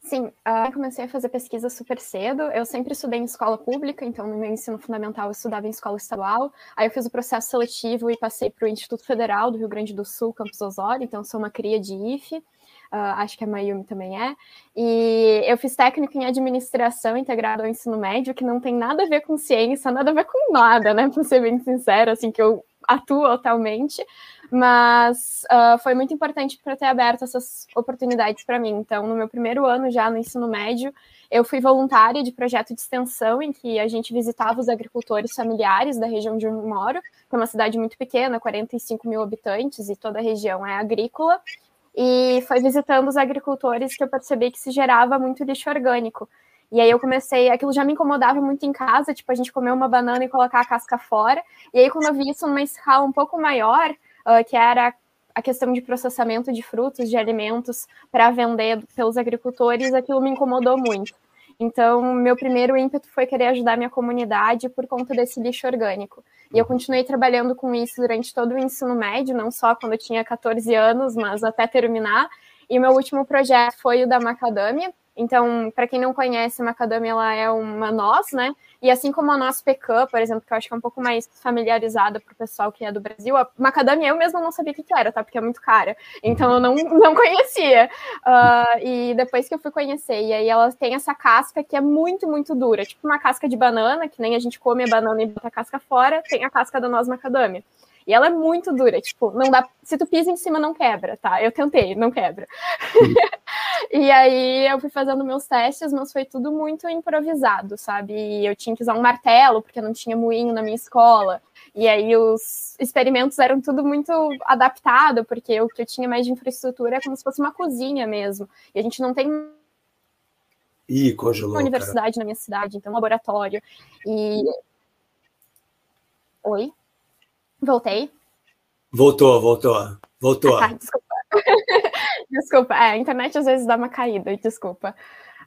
Sim, uh, eu comecei a fazer pesquisa super cedo. Eu sempre estudei em escola pública, então no meu ensino fundamental eu estudava em escola estadual. Aí eu fiz o processo seletivo e passei para o Instituto Federal do Rio Grande do Sul, Campus Osório, então sou uma cria de IFE. Uh, acho que a Mayumi também é. E eu fiz técnico em administração integrado ao ensino médio, que não tem nada a ver com ciência, nada a ver com nada, né? Para ser bem sincero, assim, que eu atuo atualmente mas uh, foi muito importante para ter aberto essas oportunidades para mim. Então, no meu primeiro ano já no ensino médio, eu fui voluntária de projeto de extensão em que a gente visitava os agricultores familiares da região onde eu moro, que é uma cidade muito pequena, 45 mil habitantes, e toda a região é agrícola. E foi visitando os agricultores que eu percebi que se gerava muito lixo orgânico. E aí eu comecei, aquilo já me incomodava muito em casa, tipo, a gente comer uma banana e colocar a casca fora. E aí, quando eu vi isso numa escala um pouco maior, uh, que era a questão de processamento de frutos, de alimentos para vender pelos agricultores, aquilo me incomodou muito. Então, meu primeiro ímpeto foi querer ajudar minha comunidade por conta desse lixo orgânico. E eu continuei trabalhando com isso durante todo o ensino médio, não só quando eu tinha 14 anos, mas até terminar. E meu último projeto foi o da macadâmia, então, para quem não conhece, a macadâmia ela é uma noz, né? E assim como a noz pecan, por exemplo, que eu acho que é um pouco mais familiarizada para o pessoal que é do Brasil, a macadâmia eu mesma não sabia o que, que era, tá? Porque é muito cara. Então eu não, não conhecia. Uh, e depois que eu fui conhecer, e aí ela tem essa casca que é muito, muito dura, tipo uma casca de banana, que nem a gente come a banana e bota a casca fora, tem a casca da noz macadâmia. E ela é muito dura, tipo, não dá. Se tu pisa em cima, não quebra, tá? Eu tentei, não quebra. [laughs] E aí eu fui fazendo meus testes, mas foi tudo muito improvisado, sabe? E eu tinha que usar um martelo, porque não tinha moinho na minha escola. E aí os experimentos eram tudo muito adaptado, porque o que eu tinha mais de infraestrutura é como se fosse uma cozinha mesmo. E a gente não tem Ih, congelou. Uma universidade cara. na minha cidade, então um laboratório. E. Oi? Voltei? Voltou, voltou. Voltou. Ah, desculpa. [laughs] desculpa, é, a internet às vezes dá uma caída, desculpa.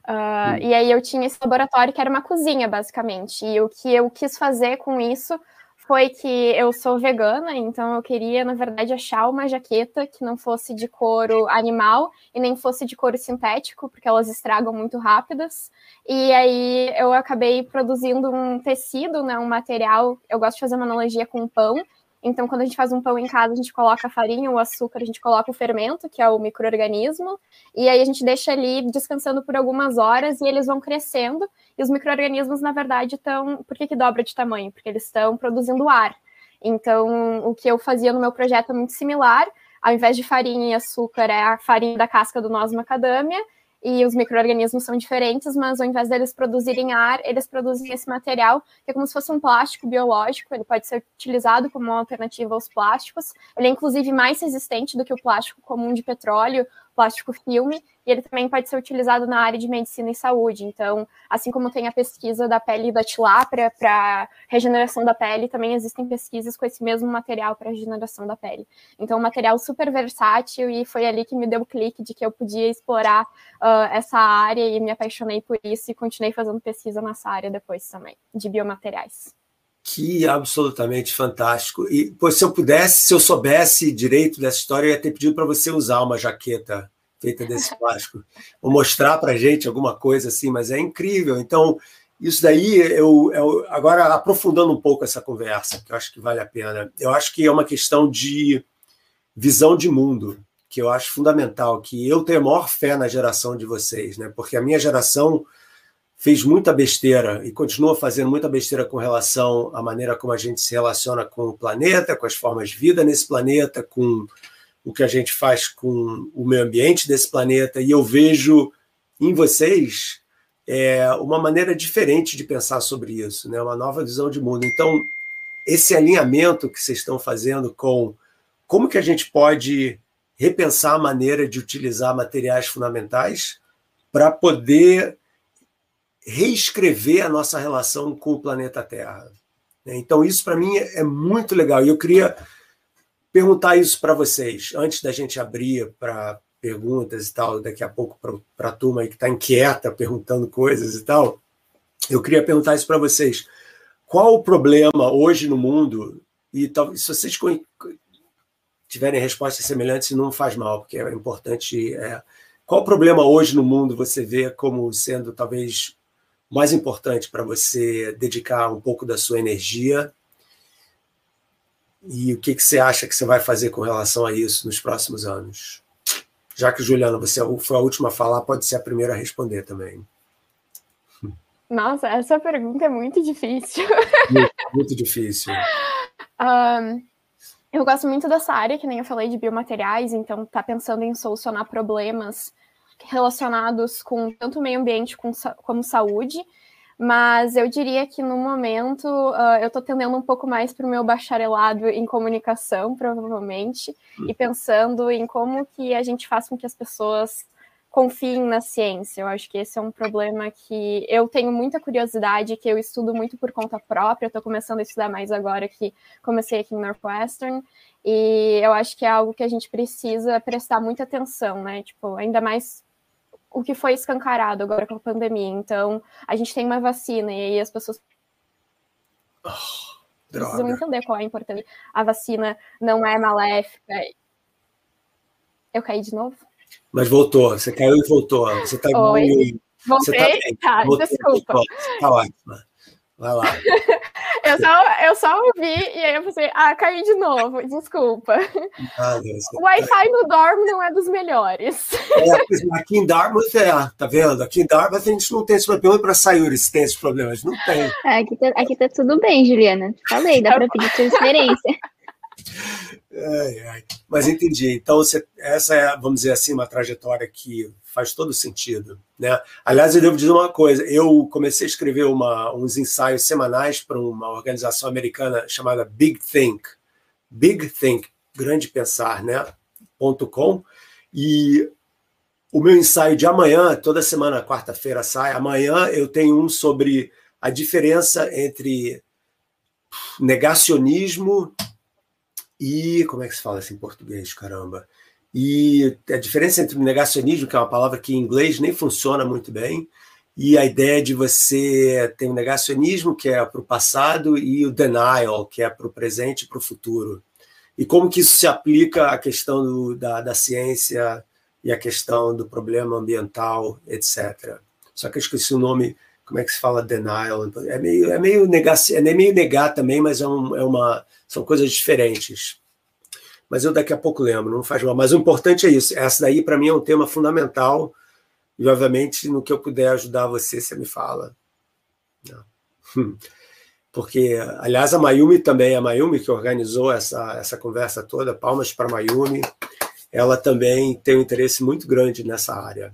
Uh, e aí eu tinha esse laboratório que era uma cozinha, basicamente. E o que eu quis fazer com isso foi que eu sou vegana, então eu queria, na verdade, achar uma jaqueta que não fosse de couro animal e nem fosse de couro sintético, porque elas estragam muito rápidas. E aí eu acabei produzindo um tecido, né, um material. Eu gosto de fazer uma analogia com pão, então, quando a gente faz um pão em casa, a gente coloca a farinha, o açúcar, a gente coloca o fermento, que é o microorganismo, e aí a gente deixa ali descansando por algumas horas e eles vão crescendo. E os microorganismos, na verdade, estão. Por que, que dobra de tamanho? Porque eles estão produzindo ar. Então, o que eu fazia no meu projeto é muito similar. Ao invés de farinha e açúcar, é a farinha da casca do noz macadâmia e os micro-organismos são diferentes, mas ao invés deles produzirem ar, eles produzem esse material, que é como se fosse um plástico biológico, ele pode ser utilizado como alternativa aos plásticos, ele é inclusive mais resistente do que o plástico comum de petróleo, plástico filme, e ele também pode ser utilizado na área de medicina e saúde. Então, assim como tem a pesquisa da pele da tilápia para regeneração da pele, também existem pesquisas com esse mesmo material para regeneração da pele. Então, um material super versátil e foi ali que me deu o clique de que eu podia explorar uh, essa área e me apaixonei por isso e continuei fazendo pesquisa nessa área depois também, de biomateriais. Que absolutamente fantástico. E pois, se eu pudesse, se eu soubesse direito dessa história, eu ia ter pedido para você usar uma jaqueta feita desse [laughs] plástico, ou mostrar para a gente alguma coisa assim, mas é incrível. Então, isso daí, eu, eu, agora aprofundando um pouco essa conversa, que eu acho que vale a pena, eu acho que é uma questão de visão de mundo, que eu acho fundamental, que eu tenho a maior fé na geração de vocês, né? porque a minha geração fez muita besteira e continua fazendo muita besteira com relação à maneira como a gente se relaciona com o planeta, com as formas de vida nesse planeta, com o que a gente faz com o meio ambiente desse planeta. E eu vejo em vocês é, uma maneira diferente de pensar sobre isso, né? uma nova visão de mundo. Então, esse alinhamento que vocês estão fazendo com como que a gente pode repensar a maneira de utilizar materiais fundamentais para poder reescrever a nossa relação com o planeta Terra. Né? Então, isso para mim é muito legal. E eu queria perguntar isso para vocês, antes da gente abrir para perguntas e tal, daqui a pouco para a turma aí que está inquieta, perguntando coisas e tal. Eu queria perguntar isso para vocês. Qual o problema hoje no mundo? E talvez se vocês tiverem respostas semelhantes, não faz mal, porque é importante. É, qual o problema hoje no mundo você vê como sendo talvez mais importante para você dedicar um pouco da sua energia? E o que, que você acha que você vai fazer com relação a isso nos próximos anos? Já que, Juliana, você foi a última a falar, pode ser a primeira a responder também. Nossa, essa pergunta é muito difícil. Muito, muito difícil. [laughs] Um, eu gosto muito dessa área, que nem eu falei, de biomateriais, então tá pensando em solucionar problemas relacionados com tanto meio ambiente como saúde, mas eu diria que no momento uh, eu estou tendendo um pouco mais para o meu bacharelado em comunicação, provavelmente, e uhum. pensando em como que a gente faz com que as pessoas confiem na ciência. Eu acho que esse é um problema que eu tenho muita curiosidade, que eu estudo muito por conta própria. Estou começando a estudar mais agora que comecei aqui em Northwestern. E eu acho que é algo que a gente precisa prestar muita atenção, né? Tipo, ainda mais o que foi escancarado agora com a pandemia. Então, a gente tem uma vacina e aí as pessoas oh, precisam entender qual é a importância. A vacina não é maléfica. Eu caí de novo? Mas voltou, você caiu e voltou. Você está Oi. Voltei? Você tá, tá Voltei, desculpa. Está ótima. Vai lá. [laughs] eu, só, eu só ouvi e aí eu pensei, ah, caí de novo, desculpa. Ah, o Wi-Fi no dorm não é dos melhores. É, aqui em Dartmouth é, tá vendo? Aqui em Dartmouth a gente não tem esse problema para Sayuri se tem esses problemas. Não tem. É, aqui, tá, aqui tá tudo bem, Juliana. Falei, dá para pedir sua experiência. Ai, ai. Mas entendi. Então, você, essa é, vamos dizer assim, uma trajetória que faz todo sentido. Né? Aliás, eu devo dizer uma coisa: eu comecei a escrever uma, uns ensaios semanais para uma organização americana chamada Big Think. Big Think, grande pensar, né? .com. E o meu ensaio de amanhã, toda semana, quarta-feira sai. Amanhã eu tenho um sobre a diferença entre negacionismo e como é que se fala assim em português, caramba? E a diferença entre o negacionismo, que é uma palavra que em inglês nem funciona muito bem, e a ideia de você ter o um negacionismo, que é para o passado, e o denial, que é para o presente e para o futuro. E como que isso se aplica à questão do, da, da ciência e à questão do problema ambiental, etc. Só que eu esqueci o nome, como é que se fala denial? É meio, é meio, negar, é meio negar também, mas é, um, é uma, são coisas diferentes mas eu daqui a pouco lembro, não faz mal. Mas o importante é isso. Essa daí, para mim, é um tema fundamental. E, obviamente, no que eu puder ajudar você, você me fala. Hum. [laughs] Porque, aliás, a Mayumi também, a Mayumi que organizou essa, essa conversa toda, palmas para a Mayumi, ela também tem um interesse muito grande nessa área.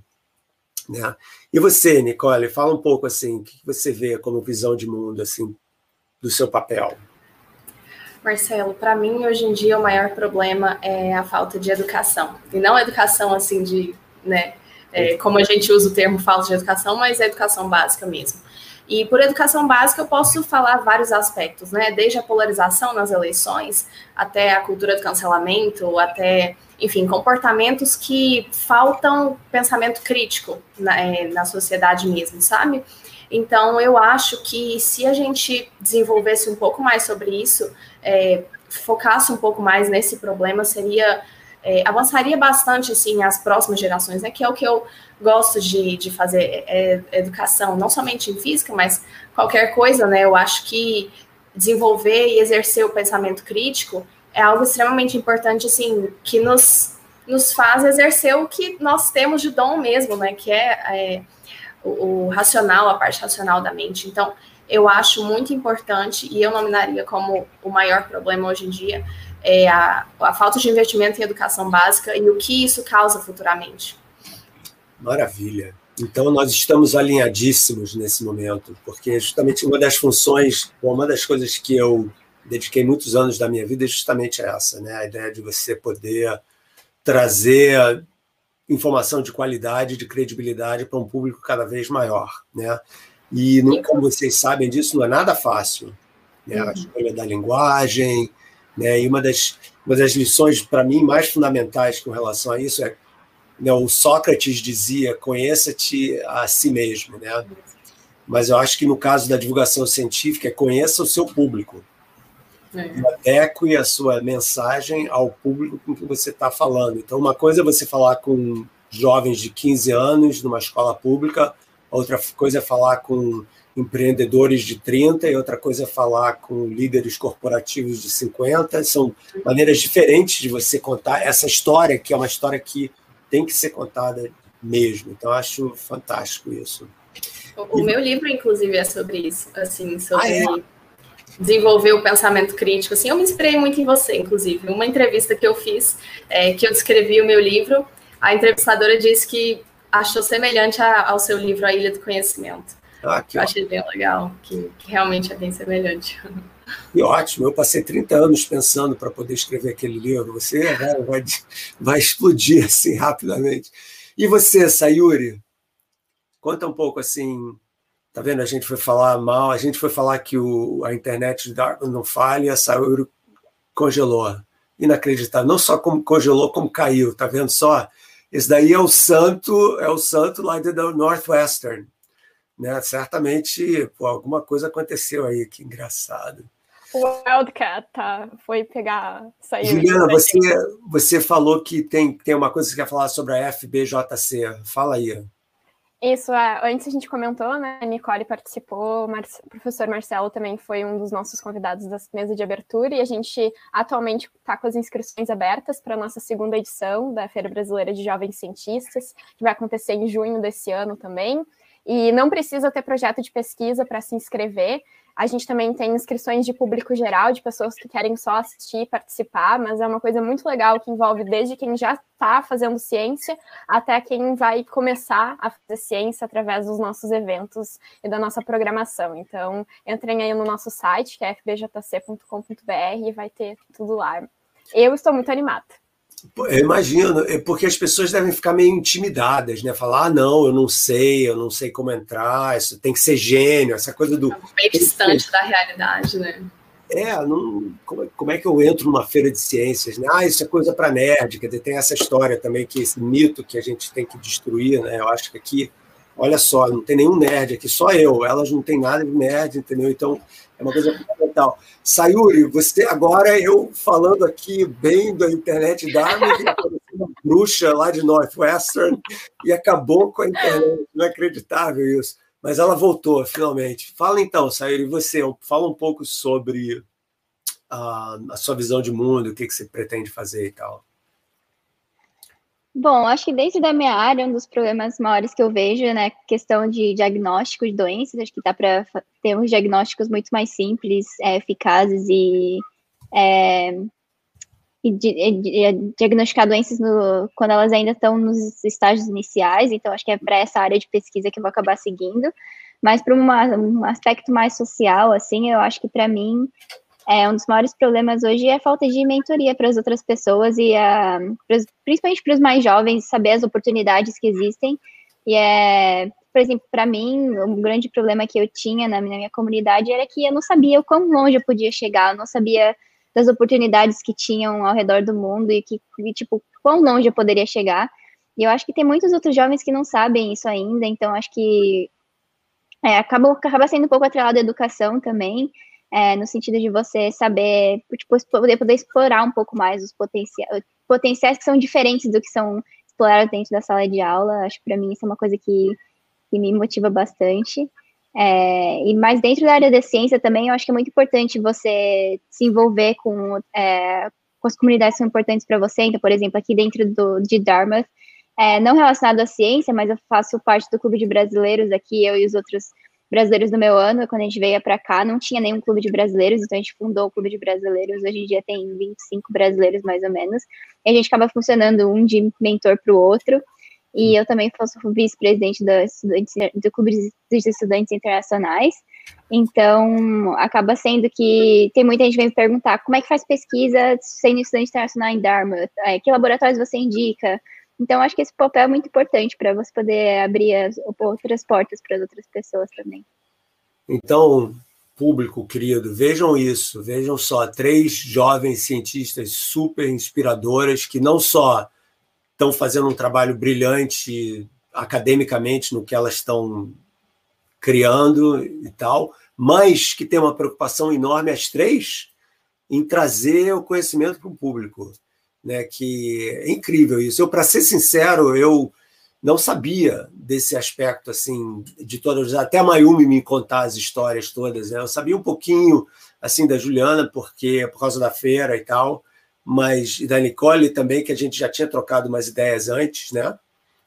Né? E você, Nicole, fala um pouco assim, o que você vê como visão de mundo assim do seu papel? Marcelo, para mim hoje em dia o maior problema é a falta de educação. E não educação assim de, né, é, como a gente usa o termo falta de educação, mas é educação básica mesmo. E por educação básica eu posso falar vários aspectos, né? Desde a polarização nas eleições, até a cultura do cancelamento, até, enfim, comportamentos que faltam pensamento crítico na, é, na sociedade mesmo, sabe? Então, eu acho que se a gente desenvolvesse um pouco mais sobre isso, é, focasse um pouco mais nesse problema, seria é, avançaria bastante assim as próximas gerações, né? Que é o que eu gosto de, de fazer, é, é, educação, não somente em física, mas qualquer coisa, né? Eu acho que desenvolver e exercer o pensamento crítico é algo extremamente importante, assim, que nos, nos faz exercer o que nós temos de dom mesmo, né? Que é, é o, o racional, a parte racional da mente. Então, eu acho muito importante, e eu nominaria como o maior problema hoje em dia, é a, a falta de investimento em educação básica e o que isso causa futuramente. Maravilha. Então, nós estamos alinhadíssimos nesse momento, porque justamente uma das funções, uma das coisas que eu dediquei muitos anos da minha vida é justamente essa, né? A ideia de você poder trazer informação de qualidade, de credibilidade para um público cada vez maior, né? E não, como vocês sabem disso, não é nada fácil, né? A uhum. escolha da linguagem, né? E uma das uma das lições para mim mais fundamentais com relação a isso é né, o Sócrates dizia conheça-te a si mesmo, né? Mas eu acho que no caso da divulgação científica é conheça o seu público, é. adeque a sua mensagem ao público com que você está falando. Então, uma coisa é você falar com jovens de 15 anos numa escola pública, outra coisa é falar com empreendedores de 30 e outra coisa é falar com líderes corporativos de 50. São maneiras diferentes de você contar essa história, que é uma história que tem que ser contada mesmo. Então, acho fantástico isso. O, e... meu livro, inclusive, é sobre isso, assim, sobre... Ah, é? Desenvolver o pensamento crítico. Assim, eu me inspirei muito em você, inclusive. Uma entrevista que eu fiz, é, que eu descrevi o meu livro, a entrevistadora disse que achou semelhante a, ao seu livro A Ilha do Conhecimento. Ah, eu achei bem legal, que, que, realmente é bem semelhante. [laughs] Que ótimo, eu passei 30 anos pensando para poder escrever aquele livro. Você vai, vai, vai explodir assim rapidamente. E você, Sayuri? Conta um pouco assim Tá vendo? A gente foi falar mal, a gente foi falar que o, a internet de Dartmouth não falha, saiu congelou. Inacreditável. Não só como congelou, como caiu. Tá vendo só? Esse daí é o santo, é o santo lá de Northwestern. Né? Certamente pô, alguma coisa aconteceu aí, que engraçado. O Wildcat tá, foi pegar, saiu. Juliana, você, você falou que tem, tem uma coisa que você quer falar sobre a FBJC. Fala aí. Isso, antes a gente comentou, né? A Nicole participou, o professor Marcelo também foi um dos nossos convidados da mesa de abertura, e a gente atualmente está com as inscrições abertas para a nossa segunda edição da Feira Brasileira de Jovens Cientistas, que vai acontecer em junho desse ano também. E não precisa ter projeto de pesquisa para se inscrever. A gente também tem inscrições de público geral, de pessoas que querem só assistir e participar, mas é uma coisa muito legal que envolve desde quem já está fazendo ciência até quem vai começar a fazer ciência através dos nossos eventos e da nossa programação. Então, entrem aí no nosso site, que é fbjc.com.br, e vai ter tudo lá. Eu estou muito animada. Eu imagino, é porque as pessoas devem ficar meio intimidadas, né? Falar, ah, não, eu não sei, eu não sei como entrar, isso tem que ser gênio, essa coisa do. Bem distante da realidade, né? É, não, como, como, é que eu entro numa feira de ciências? Né? Ah, isso é coisa para nerd, quer dizer, tem essa história também, que esse mito que a gente tem que destruir, né? Eu acho que aqui, olha só, não tem nenhum nerd aqui, só eu, elas não tem nada de nerd, entendeu? Então, é uma coisa fundamental. Sayuri, você agora eu falando aqui bem da internet da [laughs] uma bruxa lá de Northwestern e acabou com a internet. Inacreditável isso. Mas ela voltou finalmente. Fala então, Sayuri, você fala um pouco sobre a, a sua visão de mundo, o que, que você pretende fazer e tal. Bom, acho que dentro da minha área, um dos problemas maiores que eu vejo, né, questão de diagnóstico de doenças, acho que dá para ter uns diagnósticos muito mais simples, é, eficazes e, é, e, e, diagnosticar doenças no, quando elas ainda estão nos estágios iniciais, então acho que é para essa área de pesquisa que eu vou acabar seguindo. Mas para um aspecto mais social, assim, eu acho que para mim é, um dos maiores problemas hoje é a falta de mentoria para as outras pessoas e a, principalmente para os mais jovens saber as oportunidades que existem. E é, por exemplo, para mim, um grande problema que eu tinha na minha, na minha comunidade era que eu não sabia o quão longe eu podia chegar, eu não sabia das oportunidades que tinham ao redor do mundo e que, e, tipo, quão longe eu poderia chegar. E eu acho que tem muitos outros jovens que não sabem isso ainda, então acho que é, acaba, acaba sendo um pouco atrelado à educação também é, no sentido de você saber, tipo, poder, poder explorar um pouco mais os potenciais, potenciais que são diferentes do que são explorados dentro da sala de aula. Acho que para mim isso é uma coisa que, que me motiva bastante. É, e mais dentro da área da ciência também, eu acho que é muito importante você se envolver com, é, com as comunidades que são importantes para você. Então, por exemplo, aqui dentro do, de Dartmouth, é, não relacionado à ciência, mas eu faço parte do clube de brasileiros aqui, eu e os outros brasileiros do meu ano, quando a gente veio para cá, não tinha nenhum clube de brasileiros, então a gente fundou o clube de brasileiros. Hoje em dia tem 25 brasileiros, mais ou menos. E a gente acaba funcionando um de mentor para o outro. E eu também faço vice-presidente do, do Clube dos Estudantes Internacionais. Então, acaba sendo que tem muita gente vem me perguntar como é que faz pesquisa sendo estudante internacional em Dartmouth? É, que laboratórios você indica? Então, acho que esse papel é muito importante para você poder abrir as outras portas para outras pessoas também. Então, público querido, vejam isso, vejam só, três jovens cientistas super inspiradoras que não só estão fazendo um trabalho brilhante academicamente no que elas estão criando e tal, mas que tem uma preocupação enorme, as três, em trazer o conhecimento para o público né? Que é incrível isso. Eu, para ser sincero, eu não sabia desse aspecto assim de todas, até a Mayumi me contar as histórias todas. Né? Eu sabia um pouquinho assim da Juliana porque por causa da feira e tal, mas e da Nicole também que a gente já tinha trocado umas ideias antes, né?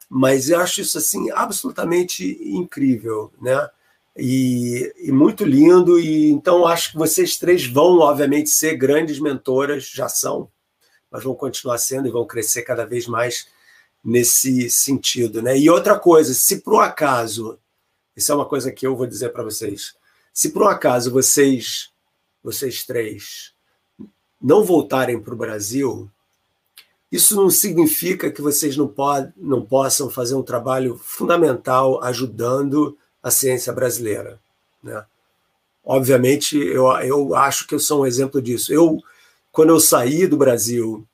Mas eu acho isso assim absolutamente incrível, né? E, e, muito lindo. E então acho que vocês três vão, obviamente, ser grandes mentoras, já são, mas vão continuar sendo e vão crescer cada vez mais nesse sentido. Né? E outra coisa, se por um acaso, isso é uma coisa que eu vou dizer para vocês, se por um acaso vocês, vocês três, não voltarem para o Brasil, isso não significa que vocês não, pod, não possam fazer um trabalho fundamental ajudando a ciência brasileira. Né? Obviamente, eu, eu acho que eu sou um exemplo disso. Eu quando eu saí do Brasil,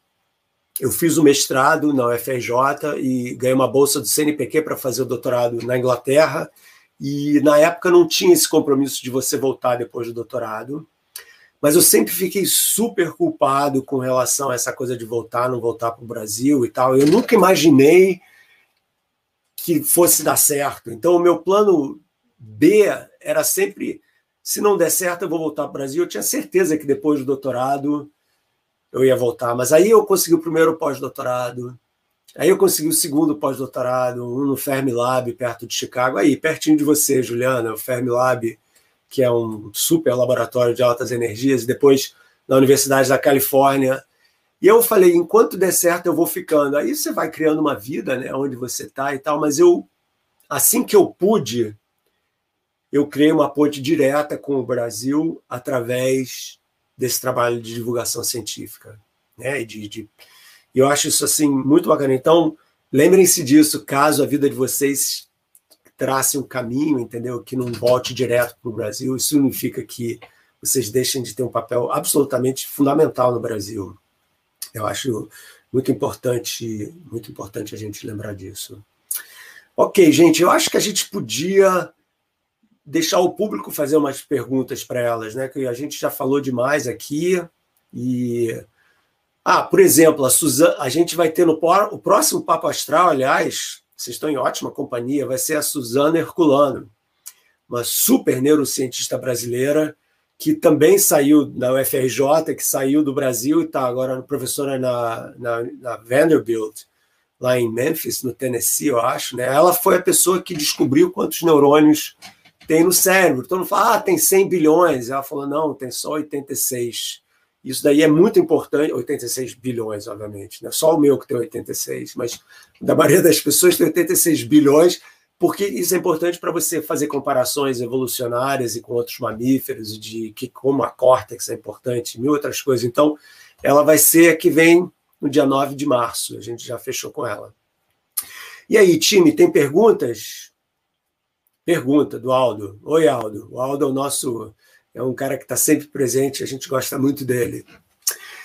eu fiz o mestrado na UFRJ e ganhei uma bolsa do CNPq para fazer o doutorado na Inglaterra. E na época não tinha esse compromisso de você voltar depois do doutorado. Mas eu sempre fiquei super culpado com relação a essa coisa de voltar, não voltar para o Brasil e tal. Eu nunca imaginei que fosse dar certo. Então, o meu plano B era sempre: se não der certo, eu vou voltar para o Brasil. Eu tinha certeza que depois do doutorado eu ia voltar. Mas aí eu consegui o primeiro pós-doutorado, Aí eu consegui o segundo pós-doutorado, um no Fermilab, perto de Chicago, aí, pertinho de você, Juliana, o Fermilab, que é um super laboratório de altas energias, e depois na Universidade da Califórnia. E eu falei, enquanto der certo, eu vou ficando. Aí você vai criando uma vida, né, onde você está e tal, mas eu, assim que eu pude, eu criei uma ponte direta com o Brasil através desse trabalho de divulgação científica, né, e de, de eu acho isso assim muito bacana. Então, lembrem-se disso, caso a vida de vocês trace um caminho, entendeu? Que não volte direto para o Brasil. Isso significa que vocês deixem de ter um papel absolutamente fundamental no Brasil. Eu acho muito importante, muito importante a gente lembrar disso. Ok, gente, eu acho que a gente podia deixar o público fazer umas perguntas para elas, né? Que a gente já falou demais aqui e ah, por exemplo, a, Suzana, a gente vai ter no o próximo Papo Astral, aliás, vocês estão em ótima companhia, vai ser a Suzana Herculano, uma super neurocientista brasileira que também saiu da UFRJ, que saiu do Brasil e está agora professora na, na, na, Vanderbilt, lá em Memphis, no Tennessee, eu acho. Né? Ela foi a pessoa que descobriu quantos neurônios tem no cérebro. Todo mundo fala, ah, tem 100 bilhões. Ela falou, não, tem só 86. Isso daí é muito importante, 86 bilhões, obviamente, não é só o meu que tem 86, mas da maioria das pessoas tem 86 bilhões, porque isso é importante para você fazer comparações evolucionárias e com outros mamíferos, de que como a córtex é importante, mil outras coisas. Então, ela vai ser a que vem no dia 9 de março, a gente já fechou com ela. E aí, time, tem perguntas? Pergunta do Aldo. Oi, Aldo. O Aldo é o nosso é um cara que está sempre presente, a gente gosta muito dele.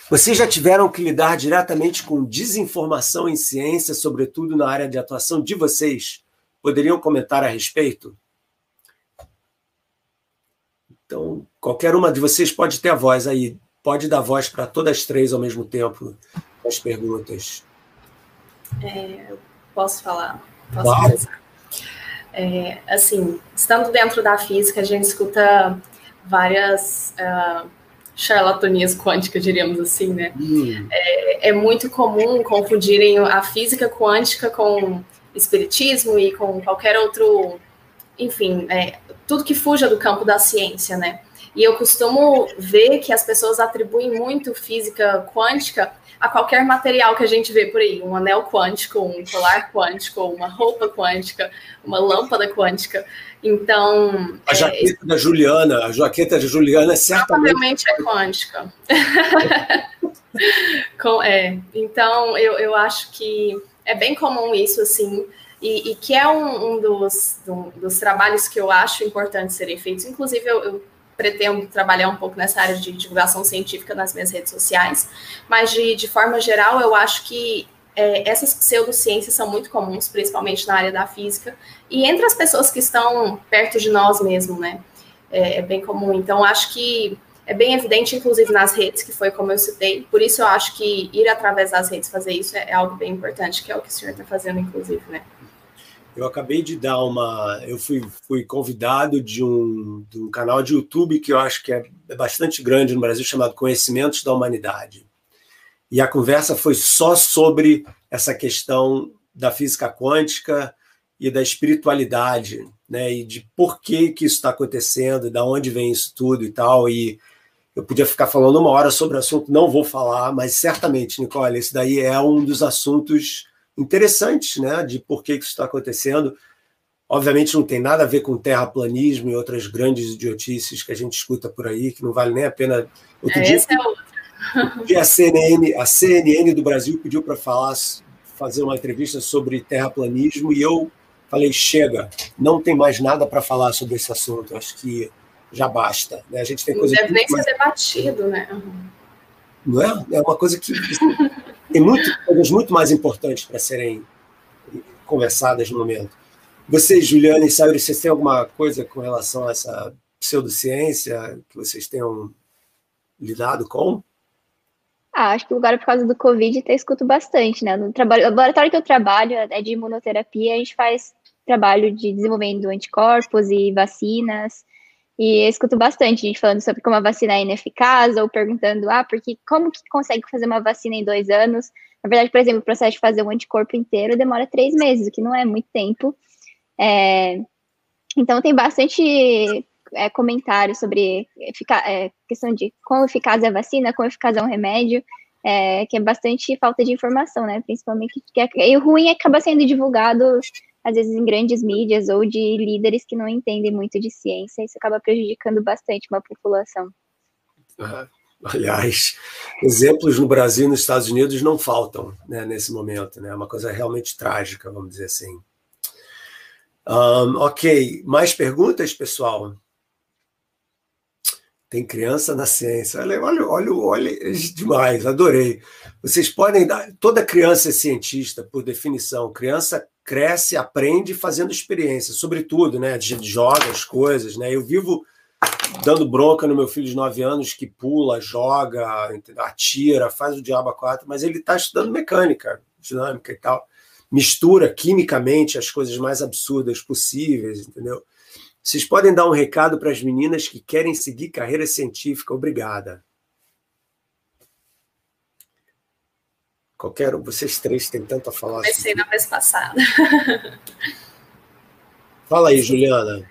Vocês já tiveram que lidar diretamente com desinformação em ciência, sobretudo na área de atuação de vocês? Poderiam comentar a respeito? Então, qualquer uma de vocês pode ter a voz aí. Pode dar voz para todas as três ao mesmo tempo as perguntas. É, posso falar? Posso claro. É, assim, estando dentro da física, a gente escuta várias uh, charlatanias quânticas, diríamos assim, né? Hum. É, é, muito comum confundirem a física quântica com espiritismo e com qualquer outro, enfim, é, tudo que fuja do campo da ciência, né? E eu costumo ver que as pessoas atribuem muito física quântica a qualquer material que a gente vê por aí, um anel quântico, um colar quântico, uma roupa quântica, uma lâmpada quântica. Então. A é, jaqueta é, da Juliana, a jaqueta da Juliana é certamente. é quântica. [laughs] Com, é, então, eu, eu acho que é bem comum isso, assim, e, e que é um, um dos, dos trabalhos que eu acho importante serem feitos. Inclusive, eu, eu pretendo trabalhar um pouco nessa área de divulgação científica nas minhas redes sociais, mas de, de forma geral, eu acho que é, essas pseudociências são muito comuns, principalmente na área da física, e entre as pessoas que estão perto de nós mesmo, né? É, é bem comum. Então, acho que é bem evidente, inclusive nas redes, que foi como eu citei. Por isso, eu acho que ir através das redes fazer isso é, é algo bem importante, que é o que o senhor está fazendo, inclusive, né? Eu acabei de dar uma. Eu fui, fui convidado de um, de um canal de YouTube que eu acho que é, é bastante grande no Brasil, chamado Conhecimentos da Humanidade. E a conversa foi só sobre essa questão da física quântica e da espiritualidade, né? E de por que, que isso está acontecendo, da onde vem isso tudo e tal. E eu podia ficar falando uma hora sobre o assunto, não vou falar, mas certamente, Nicole, esse daí é um dos assuntos interessantes, né, de por que isso está acontecendo. Obviamente não tem nada a ver com terraplanismo e outras grandes idiotices que a gente escuta por aí, que não vale nem a pena. Outro é, dia, é a CNN, a CNN do Brasil pediu para falar, fazer uma entrevista sobre terraplanismo e eu falei chega, não tem mais nada para falar sobre esse assunto. Acho que já basta. Né? A gente tem coisa. Não deve nem mais... ser debatido, né? Não é? É uma coisa que [laughs] tem muito, coisas muito mais importantes para serem conversadas no momento. Vocês, Juliana e Sauri, vocês têm alguma coisa com relação a essa pseudociência que vocês tenham lidado com? Ah, acho que agora por causa do Covid até escuto bastante, né? No trabalho, laboratório que eu trabalho é de imunoterapia, a gente faz trabalho de desenvolvimento de anticorpos e vacinas. E eu escuto bastante gente falando sobre como a vacina é ineficaz, ou perguntando, ah, porque como que consegue fazer uma vacina em dois anos? Na verdade, por exemplo, o processo de fazer um anticorpo inteiro demora três meses, o que não é muito tempo. É, então, tem bastante é, comentário sobre é, questão de quão eficaz é a vacina, quão eficaz é um remédio, é, que é bastante falta de informação, né? Principalmente, que é, e o ruim é acaba sendo divulgado, às vezes, em grandes mídias ou de líderes que não entendem muito de ciência, isso acaba prejudicando bastante uma população. Uhum. Aliás, exemplos no Brasil e nos Estados Unidos não faltam né, nesse momento, né? É uma coisa realmente trágica, vamos dizer assim. Um, ok, mais perguntas, pessoal? Tem criança na ciência. Olha, olha, olha, olha, demais, adorei. Vocês podem dar. Toda criança é cientista, por definição. Criança cresce, aprende fazendo experiência, sobretudo, né? Joga as coisas, né? Eu vivo dando bronca no meu filho de 9 anos que pula, joga, atira, faz o diabo a quatro, mas ele está estudando mecânica, dinâmica e tal. Mistura quimicamente as coisas mais absurdas possíveis, entendeu? Vocês podem dar um recado para as meninas que querem seguir carreira científica. Obrigada. Qualquer um, vocês três têm tanto a falar. Comecei assim. na vez passada. Fala aí, Juliana.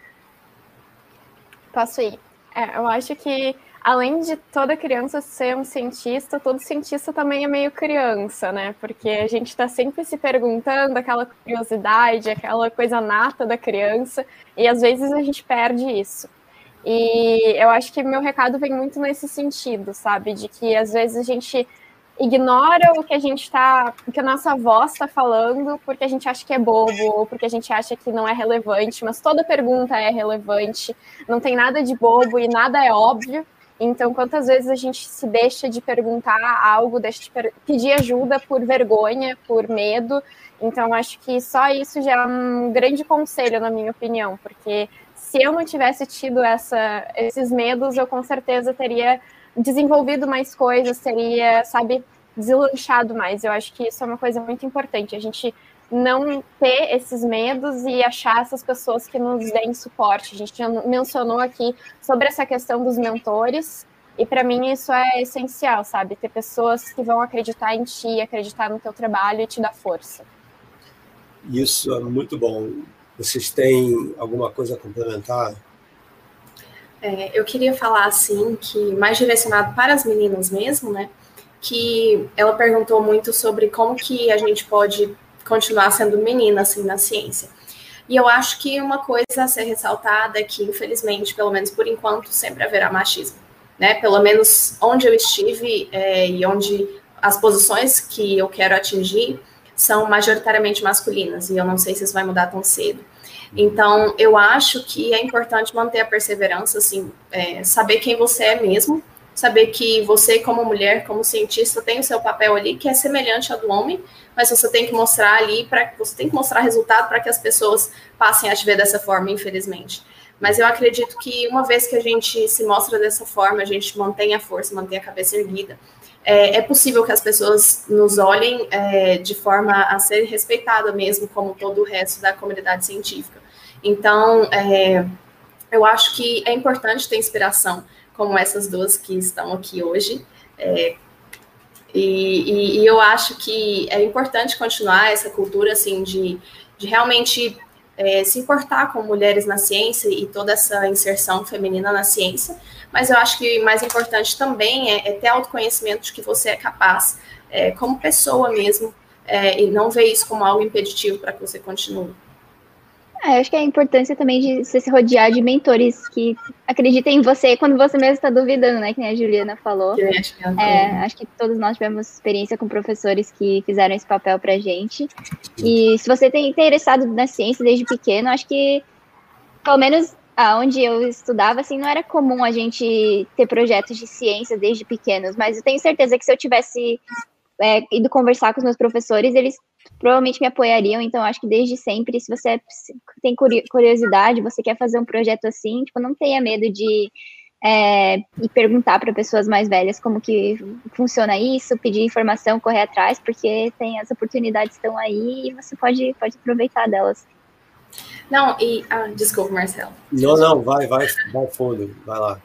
Posso ir? É, eu acho que além de toda criança ser um cientista, todo cientista também é meio criança, né? Porque a gente está sempre se perguntando aquela curiosidade, aquela coisa nata da criança, e às vezes a gente perde isso. E eu acho que meu recado vem muito nesse sentido, sabe? De que às vezes a gente ignora o que a gente está, o que a nossa voz está falando, porque a gente acha que é bobo, ou porque a gente acha que não é relevante, mas toda pergunta é relevante, não tem nada de bobo e nada é óbvio. Então, quantas vezes a gente se deixa de perguntar algo, deixa de pedir ajuda por vergonha, por medo. Então, acho que só isso já é um grande conselho, na minha opinião, porque se eu não tivesse tido essa, esses medos, eu com certeza teria desenvolvido mais coisas, teria, sabe, deslanchado mais. Eu acho que isso é uma coisa muito importante. A gente não ter esses medos e achar essas pessoas que nos deem suporte. A gente já mencionou aqui sobre essa questão dos mentores, e para mim isso é essencial, sabe? Ter pessoas que vão acreditar em ti, acreditar no teu trabalho e te dar força. Isso é muito bom. Vocês têm alguma coisa a complementar? É, eu queria falar assim que mais direcionado para as meninas mesmo, né? Que ela perguntou muito sobre como que a gente pode continuar sendo menina assim na ciência. E eu acho que uma coisa a ser ressaltada é que, infelizmente, pelo menos por enquanto, sempre haverá machismo. Né? Pelo menos onde eu estive é, e onde as posições que eu quero atingir são majoritariamente masculinas, e eu não sei se isso vai mudar tão cedo. Então, eu acho que é importante manter a perseverança, assim, é, saber quem você é mesmo, saber que você, como mulher, como cientista, tem o seu papel ali, que é semelhante ao do homem, mas você tem que mostrar ali, para você tem que mostrar resultado para que as pessoas passem a te ver dessa forma, infelizmente. Mas eu acredito que uma vez que a gente se mostra dessa forma, a gente mantém a força, mantém a cabeça erguida, é, é possível que as pessoas nos olhem é, de forma a ser respeitada mesmo, como todo o resto da comunidade científica. Então, é, eu acho que é importante ter inspiração, como essas duas que estão aqui hoje. É, e, e, e, eu acho que é importante continuar essa cultura assim de, de realmente é, se importar com mulheres na ciência e toda essa inserção feminina na ciência. Mas eu acho que mais importante também é, é ter autoconhecimento de que você é capaz, é, como pessoa mesmo, é, e não ver isso como algo impeditivo para que você continue. É, acho que é a importância também de você se rodear de mentores que acreditem em você quando você mesmo está duvidando, né? Que nem a Juliana falou. Que acho, que é, acho que todos nós tivemos experiência com professores que fizeram esse papel pra gente. E se você tem interessado na ciência desde pequeno, acho que, pelo menos onde eu estudava, assim, não era comum a gente ter projetos de ciência desde pequenos, mas eu tenho certeza que se eu tivesse é, ido conversar com os meus professores, eles provavelmente me apoiariam. Então, acho que desde sempre, se você tem curiosidade, você quer fazer um projeto assim, tipo, não tenha medo de é, e perguntar para pessoas mais velhas como que funciona isso, pedir informação, correr atrás, porque tem as oportunidades estão aí e você pode, pode aproveitar delas. Não, e. Ah, desculpa, Marcelo. Não, não, vai, vai, vai fundo, vai lá.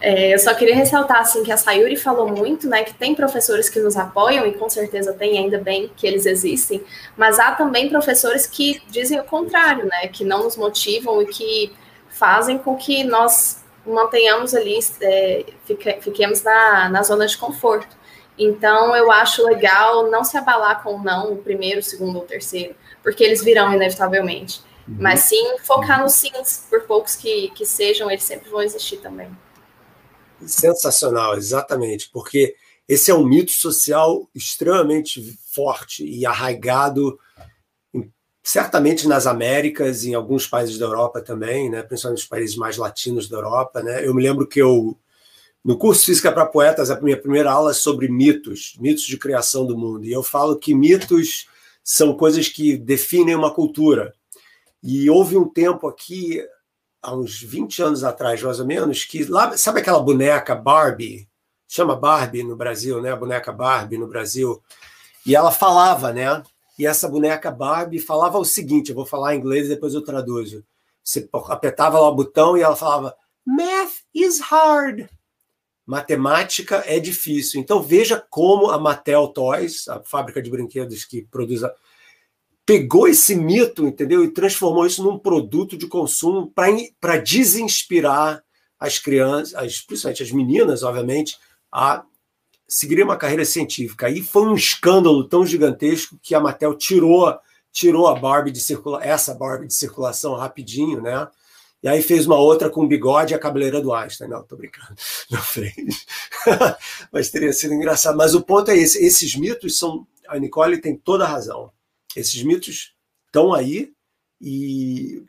É, eu só queria ressaltar assim que a Sayuri falou muito, né, que tem professores que nos apoiam e com certeza tem, ainda bem que eles existem, mas há também professores que dizem o contrário, né, que não nos motivam e que fazem com que nós mantenhamos ali, é, fique, fiquemos na, na zona de conforto. Então, eu acho legal não se abalar com não, o primeiro, o segundo ou o terceiro, porque eles virão inevitavelmente. Uhum. Mas sim focar nos sims, por poucos que, que sejam, eles sempre vão existir também. Sensacional, exatamente, porque esse é um mito social extremamente forte e arraigado, certamente nas Américas, em alguns países da Europa também, né? principalmente nos países mais latinos da Europa. Né? Eu me lembro que eu, no curso Física para Poetas, a minha primeira aula é sobre mitos, mitos de criação do mundo. E eu falo que mitos são coisas que definem uma cultura. E houve um tempo aqui, há uns 20 anos atrás, mais ou menos, que lá, sabe aquela boneca Barbie? Chama Barbie no Brasil, né? A boneca Barbie no Brasil. E ela falava, né? E essa boneca Barbie falava o seguinte: eu vou falar em inglês e depois eu traduzo. Você apertava lá o botão e ela falava: Math is hard. Matemática é difícil. Então veja como a Mattel Toys, a fábrica de brinquedos que produz a, pegou esse mito, entendeu? E transformou isso num produto de consumo para desinspirar as crianças, as, principalmente as meninas, obviamente, a seguir uma carreira científica. Aí foi um escândalo tão gigantesco que a Mattel tirou tirou a Barbie de circula essa Barbie de circulação rapidinho, né? E aí fez uma outra com bigode e a cabeleira do Einstein. Não, tô brincando. [laughs] Não fez. [laughs] Mas teria sido engraçado. Mas o ponto é esse: esses mitos são. A Nicole tem toda a razão. Esses mitos estão aí e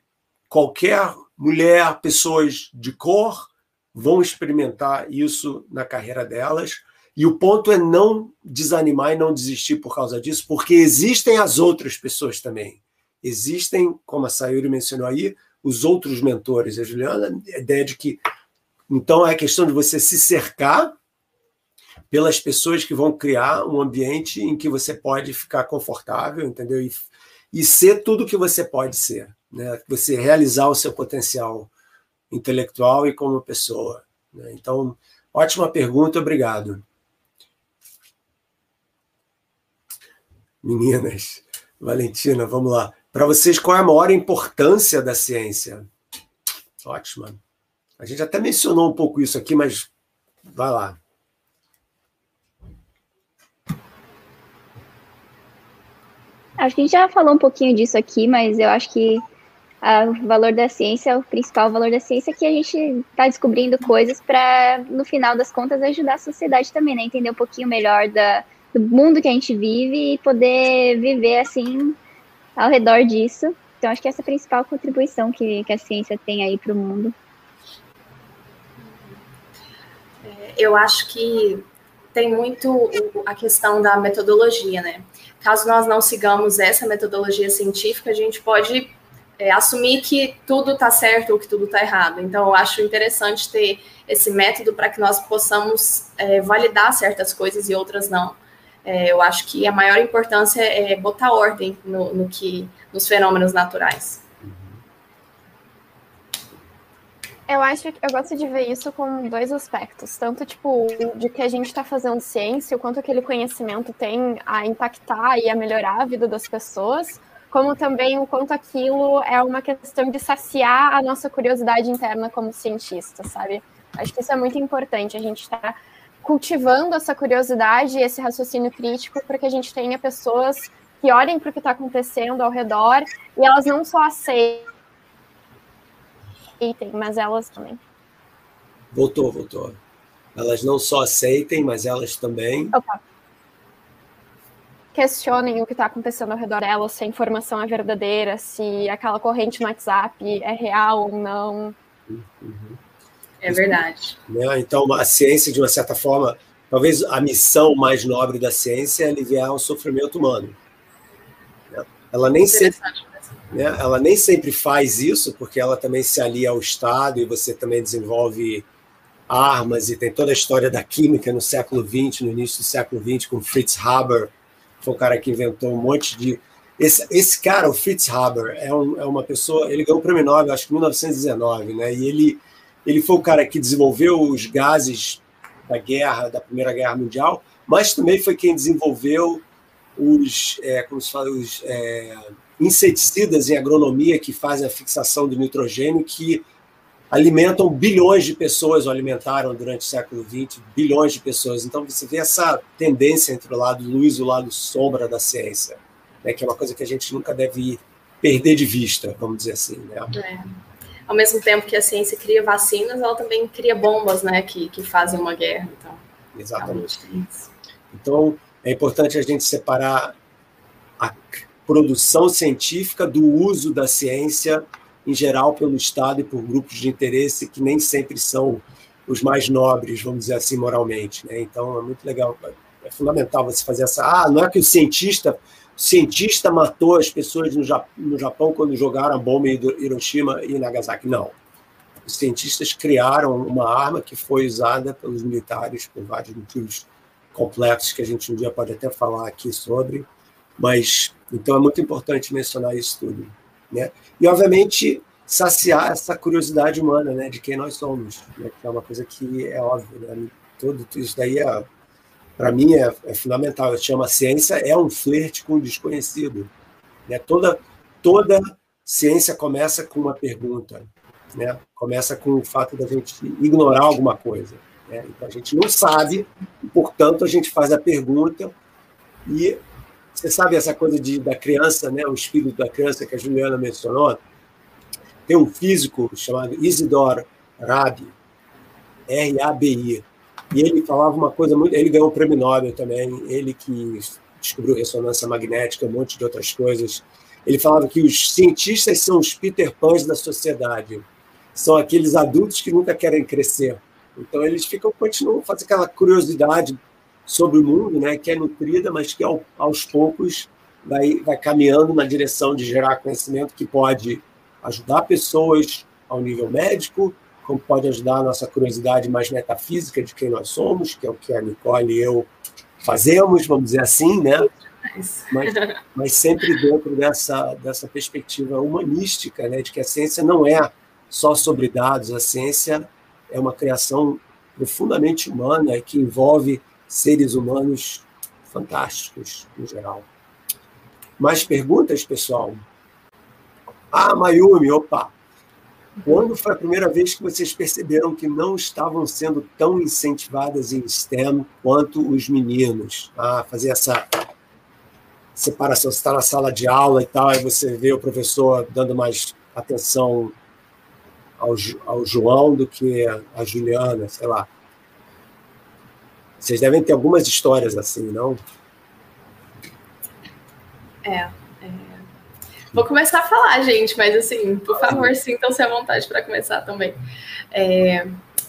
qualquer mulher, pessoas de cor vão experimentar isso na carreira delas. E o ponto é não desanimar e não desistir por causa disso, porque existem as outras pessoas também. Existem, como a Sayuri mencionou aí, os outros mentores. A Juliana, a ideia de que. Então é questão de você se cercar pelas pessoas que vão criar um ambiente em que você pode ficar confortável, entendeu? E, e ser tudo que você pode ser, né? Você realizar o seu potencial intelectual e como pessoa. Né? Então, ótima pergunta, obrigado. Meninas, Valentina, vamos lá. Para vocês, qual é a maior importância da ciência? Ótima. A gente até mencionou um pouco isso aqui, mas vai lá. Acho que a gente já falou um pouquinho disso aqui, mas eu acho que o valor da ciência, o principal valor da ciência é que a gente está descobrindo coisas para, no final das contas, ajudar a sociedade também, né? Entender um pouquinho melhor da, do mundo que a gente vive e poder viver assim ao redor disso. Então, acho que essa é a principal contribuição que, que a ciência tem aí para o mundo. É, eu acho que tem muito a questão da metodologia, né? Caso nós não sigamos essa metodologia científica, a gente pode é, assumir que tudo está certo ou que tudo está errado. Então, eu acho interessante ter esse método para que nós possamos é, validar certas coisas e outras não. É, eu acho que a maior importância é botar ordem no, no que, nos fenômenos naturais. Eu acho que eu gosto de ver isso com dois aspectos, tanto tipo de que a gente está fazendo ciência, o quanto aquele conhecimento tem a impactar e a melhorar a vida das pessoas, como também o quanto aquilo é uma questão de saciar a nossa curiosidade interna como cientista, sabe? Acho que isso é muito importante, a gente está cultivando essa curiosidade e esse raciocínio crítico para que a gente tenha pessoas que olhem para o que está acontecendo ao redor e elas não só aceitem aceitem, mas elas também. Voltou, voltou. Elas não só aceitem, mas elas também. Opa. Questionem o que está acontecendo ao redor delas, se a informação é verdadeira, se aquela corrente no WhatsApp é real ou não. Uhum. É verdade. Né? Então, a ciência, de uma certa forma, talvez a missão mais nobre da ciência é aliviar o sofrimento humano. Ela nem sempre né? Ela nem sempre faz isso, porque ela também se alia ao Estado e você também desenvolve armas e tem toda a história da química no século XX, no início do século XX, com Fritz Haber, que foi o cara que inventou um monte de. esse, esse cara, o Fritz Haber, é, um, é uma pessoa, ele ganhou o prêmio Nobel, acho que em 1919, né? E ele, ele foi o cara que desenvolveu os gases da guerra, da Primeira Guerra Mundial, mas também foi quem desenvolveu os, é, como se fala, os é, inseticidas em agronomia que fazem a fixação do nitrogênio, que alimentam bilhões de pessoas, ou alimentaram durante o século XX bilhões de pessoas. Então você vê essa tendência entre o lado luz e o lado sombra da ciência, né, que é uma coisa que a gente nunca deve perder de vista, vamos dizer assim. Né? É. Ao mesmo tempo que a ciência cria vacinas, ela também cria bombas né, que, que fazem uma guerra. Então, Exatamente. Então, é importante a gente separar produção científica do uso da ciência em geral pelo Estado e por grupos de interesse que nem sempre são os mais nobres, vamos dizer assim, moralmente. Né? Então é muito legal, é fundamental você fazer essa. Ah, não é que o cientista, o cientista matou as pessoas no Japão, quando jogaram a bomba em Hiroshima e Nagasaki. Não. Os cientistas criaram uma arma que foi usada pelos militares por vários motivos complexos que a gente um dia pode até falar aqui sobre, mas então é muito importante mencionar isso tudo. Né? E, obviamente, saciar essa curiosidade humana né, de quem nós somos, né, que é uma coisa que é óbvio. Né? Tudo isso daí, é, para mim, é, é, fundamental. Eu chamo a ciência é um flerte com o desconhecido. Né? Toda, toda ciência começa com uma pergunta. Né? Começa com o fato da gente ignorar alguma coisa. Né? Então, a gente não sabe, portanto, a gente faz a pergunta e você sabe essa coisa de, da criança, né, o espírito da criança que a Juliana mencionou? Tem um físico chamado Isidor Rabi, R-A-B-I, e ele falava uma coisa muito. Ele ganhou o prêmio Nobel também, ele que descobriu ressonância magnética, um monte de outras coisas. Ele falava que os cientistas são os Peter Pans da sociedade, são aqueles adultos que nunca querem crescer. Então eles ficam continuam fazendo aquela curiosidade sobre o mundo, né, que é nutrida, mas que ao, aos poucos vai, vai caminhando na direção de gerar conhecimento que pode ajudar pessoas ao nível médico, como pode ajudar a nossa curiosidade mais metafísica de quem nós somos, que é o que a Nicole e eu fazemos, vamos dizer assim, né? Mas, mas sempre dentro dessa, dessa perspectiva humanística, né, de que a ciência não é só sobre dados, a ciência é uma criação profundamente humana que envolve seres humanos fantásticos, no geral. Mais perguntas, pessoal? Ah, Mayumi, opa! Quando foi a primeira vez que vocês perceberam que não estavam sendo tão incentivadas em STEM quanto os meninos? Ah, fazer essa separação. Você está na sala de aula e tal, aí você vê o professor dando mais atenção ao, ao João do que a Juliana, sei lá. Vocês devem ter algumas histórias assim, não? É, é. Vou começar a falar, gente, mas assim, por favor, sintam-se à vontade para começar também. É,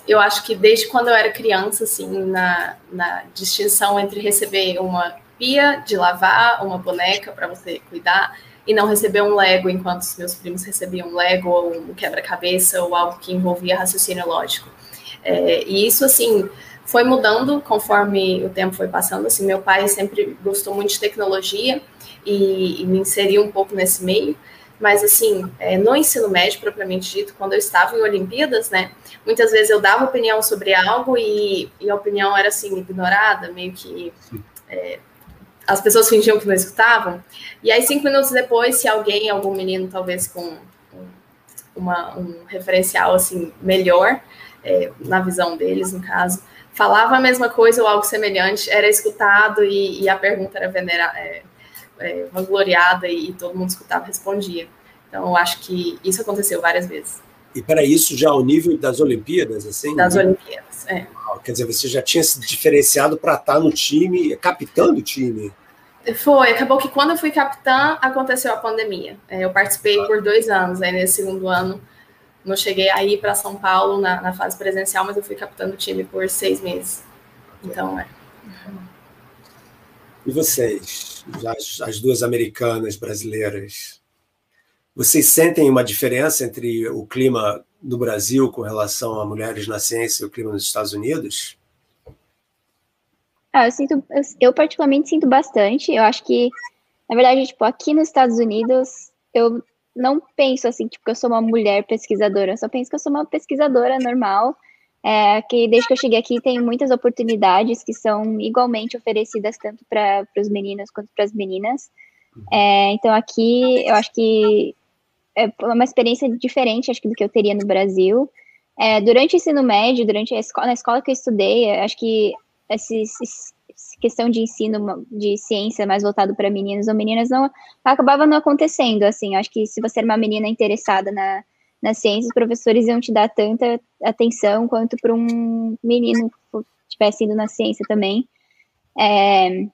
eu acho que desde quando eu era criança, assim, na, na distinção entre receber uma pia de lavar, uma boneca para você cuidar, e não receber um Lego enquanto os meus primos recebiam um Lego ou um quebra-cabeça ou algo que envolvia raciocínio lógico. É, e isso, assim, foi mudando conforme o tempo foi passando. Assim, meu pai sempre gostou muito de tecnologia e, e me inseriu um pouco nesse meio. Mas, assim, é, no ensino médio, propriamente dito, quando eu estava em Olimpíadas, né, muitas vezes eu dava opinião sobre algo e, e a opinião era, assim, ignorada, meio que é, as pessoas fingiam que não escutavam. E aí, cinco minutos depois, se alguém, algum menino, talvez com uma, um referencial, assim, melhor, é, na visão deles, no caso, falava a mesma coisa ou algo semelhante, era escutado e, e a pergunta era venera, é, é, vangloriada e, e, todo mundo escutava e respondia. Então, eu acho que isso aconteceu várias vezes. E para isso já ao nível das Olimpíadas, assim? Das né? Olimpíadas, é. Quer dizer, você já tinha se diferenciado para estar no time, capitão do time. Foi, acabou que quando eu fui capitã, aconteceu a pandemia. É, eu participei ah. por dois anos, aí nesse segundo ano não cheguei a ir para São Paulo na, na, fase presencial, mas eu fui captando o time por seis meses. Então, é. E vocês, as, as duas americanas brasileiras, vocês sentem uma diferença entre o clima no Brasil com relação a mulheres na ciência e o clima nos Estados Unidos? Ah, eu sinto, eu, eu particularmente sinto bastante. Eu acho que Na verdade, tipo, aqui nos Estados Unidos, eu não penso assim, tipo, que eu sou uma mulher pesquisadora, eu só penso que eu sou uma pesquisadora normal, é, que desde que eu cheguei aqui tem muitas oportunidades que são igualmente oferecidas tanto para os meninos quanto para as meninas. É, então aqui eu acho que é uma experiência diferente, acho que do que eu teria no Brasil. É, durante o ensino médio, durante a escola, na escola que eu estudei, acho que essa questão de ensino de ciência mais voltado para meninos ou meninas não acabava não acontecendo. Assim, acho que se você era uma menina interessada na, na ciência, os professores iam te dar tanta atenção quanto para um menino que estivesse indo na ciência também. É,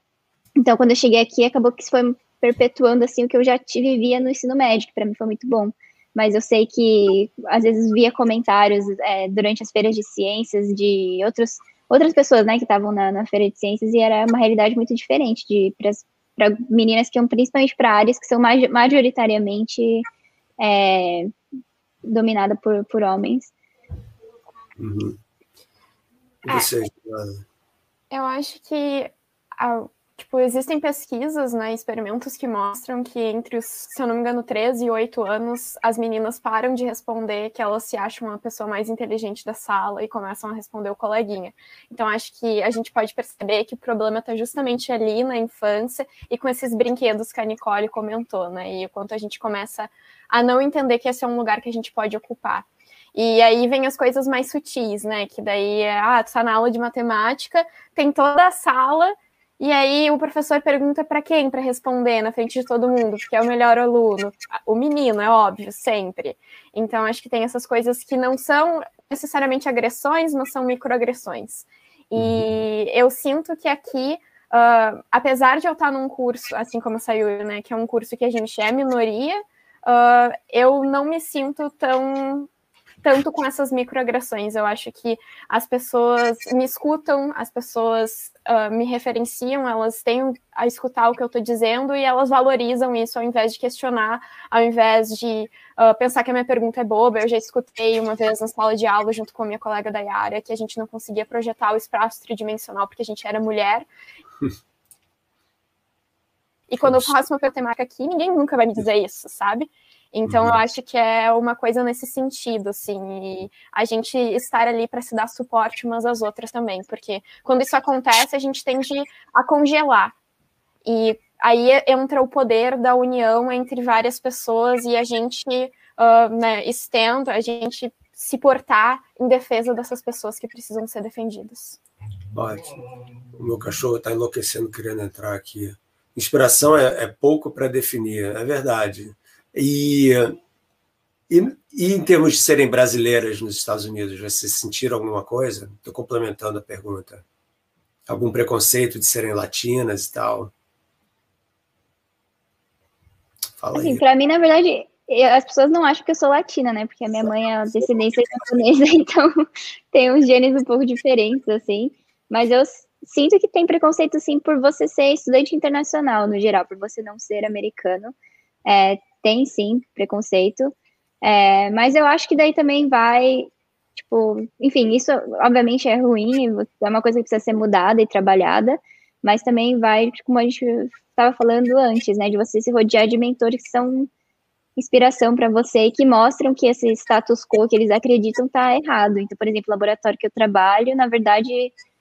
então, quando eu cheguei aqui, acabou que isso foi perpetuando assim o que eu já vivia no ensino médio, que para mim foi muito bom. Mas eu sei que às vezes via comentários é, durante as feiras de ciências de outros, outras pessoas, né, que estavam na, na, feira de ciências e era uma realidade muito diferente de para meninas que iam principalmente para áreas que são majoritariamente é, dominadas por, por homens. Uhum. E você, é, eu acho que a, Tipo, existem pesquisas, né, experimentos que mostram que entre os, se eu não me engano, 13 e 8 anos, as meninas param de responder que elas se acham uma pessoa mais inteligente da sala e começam a responder o coleguinha. Então, acho que a gente pode perceber que o problema está justamente ali na infância e com esses brinquedos que a Nicole comentou, né, e o quanto a gente começa a não entender que esse é um lugar que a gente pode ocupar. E aí vem as coisas mais sutis, né, que daí é, ah, tu tá na aula de matemática, tem toda a sala e aí o professor pergunta para quem para responder na frente de todo mundo, porque é o melhor aluno. O menino, é óbvio, sempre. Então acho que tem essas coisas que não são necessariamente agressões, mas são microagressões. E uhum. eu sinto que aqui, uh, apesar de eu estar num curso, assim como saiu, né, que é um curso que a gente é minoria, uh, eu não me sinto tão tanto com essas microagressões. Eu acho que as pessoas me escutam, as pessoas uh, me referenciam, elas têm a escutar o que eu estou dizendo e elas valorizam isso ao invés de questionar, ao invés de uh, pensar que a minha pergunta é boba. Eu já escutei uma vez na sala de aula junto com a minha colega da Yara que a gente não conseguia projetar o espaço tridimensional porque a gente era mulher. [laughs] E quando eu faço uma pergunta aqui, ninguém nunca vai me dizer isso, sabe? Então, uhum. eu acho que é uma coisa nesse sentido, assim, e a gente estar ali para se dar suporte umas às outras também, porque quando isso acontece, a gente tende a congelar. E aí entra o poder da união entre várias pessoas e a gente, uh, né, estendo, a gente se portar em defesa dessas pessoas que precisam ser defendidas. Ótimo. O meu cachorro está enlouquecendo querendo entrar aqui. Inspiração é, é pouco para definir, é verdade. E, e, e, em termos de serem brasileiras nos Estados Unidos, vocês sentiram alguma coisa? Estou complementando a pergunta. Algum preconceito de serem latinas e tal? Fala assim, para mim, na verdade, eu, as pessoas não acham que eu sou latina, né? Porque a minha mãe é descendência japonesa, [laughs] então tem uns genes um pouco diferentes, assim. Mas eu sinto que tem preconceito, sim, por você ser estudante internacional, no geral, por você não ser americano. É, tem sim preconceito, é, mas eu acho que daí também vai, tipo, enfim, isso obviamente é ruim, é uma coisa que precisa ser mudada e trabalhada, mas também vai, como a gente estava falando antes, né, de você se rodear de mentores que são inspiração para você e que mostram que esse status quo que eles acreditam está errado. Então, por exemplo, o laboratório que eu trabalho, na verdade,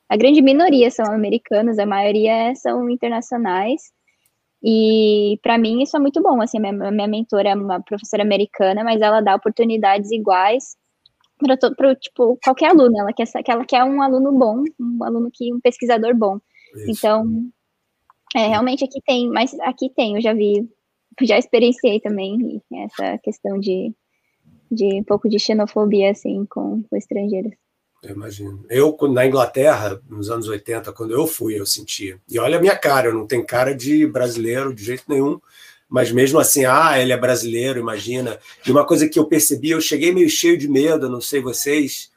a grande minoria são americanos, a maioria são internacionais. E para mim isso é muito bom. Assim, minha, minha mentora é uma professora americana, mas ela dá oportunidades iguais para tipo qualquer aluno. Ela quer que ela quer um aluno bom, um aluno que um pesquisador bom. Isso. Então, é, realmente aqui tem, mas aqui tem, eu já vi, já experienciei também essa questão de, de um pouco de xenofobia assim com, com estrangeiros. Eu imagino. Eu, na Inglaterra, nos anos 80, quando eu fui, eu sentia. E olha a minha cara, eu não tenho cara de brasileiro de jeito nenhum, mas mesmo assim, ah, ele é brasileiro, imagina. E uma coisa que eu percebi, eu cheguei meio cheio de medo, não sei vocês,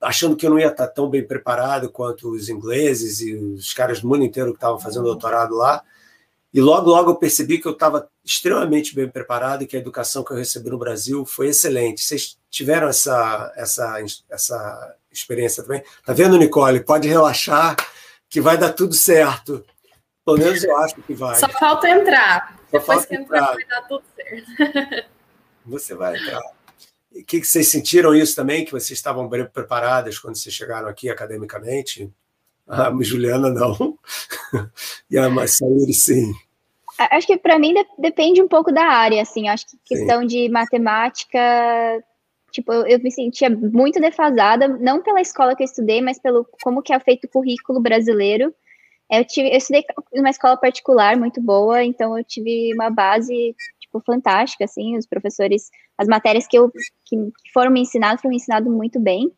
achando que eu não ia estar tão bem preparado quanto os ingleses e os caras do mundo inteiro que estavam fazendo doutorado lá. E logo, logo eu percebi que eu estava extremamente bem preparado e que a educação que eu recebi no Brasil foi excelente. Vocês tiveram essa, essa, essa experiência também. Tá vendo, Nicole? Pode relaxar que vai dar tudo certo. Pelo menos eu acho que vai. Só falta entrar. Só Depois falta que entrar, entrar. vai dar tudo certo. [laughs] Você vai entrar. O que, que vocês sentiram isso também? Que vocês estavam bem preparadas quando vocês chegaram aqui academicamente? A Juliana não. [laughs] e a Massaíri, sim. Acho que para mim de- depende um pouco da área, assim. Acho que questão de matemática, tipo, eu, eu me sentia muito defasada, não pela escola que eu estudei, mas pelo como que é feito o currículo brasileiro. Eu tive, eu estudei escola particular muito boa, então eu tive uma base tipo fantástica, assim. Os professores, as matérias que eu que foram me ensinadas foram me ensinadas muito bem.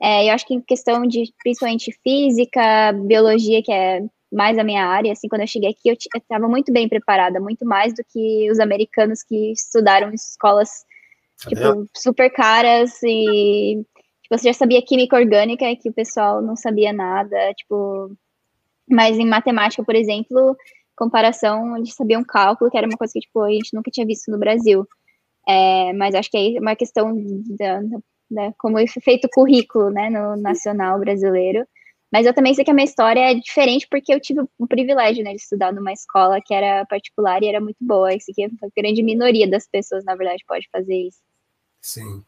É, eu acho que em questão de principalmente física, biologia, que é mais a minha área, assim, quando eu cheguei aqui, eu estava muito bem preparada, muito mais do que os americanos que estudaram em escolas, tipo, super caras e, tipo, você já sabia química orgânica, que o pessoal não sabia nada, tipo, mas em matemática, por exemplo, comparação, eles sabiam cálculo, que era uma coisa que, tipo, a gente nunca tinha visto no Brasil. É, mas acho que aí é uma questão da, da, como é feito o currículo, né, no nacional brasileiro. Mas eu também sei que a minha história é diferente porque eu tive o privilégio, né, de estudar numa escola que era particular e era muito boa. Isso aqui é a grande minoria das pessoas, na verdade, pode fazer isso. Sim.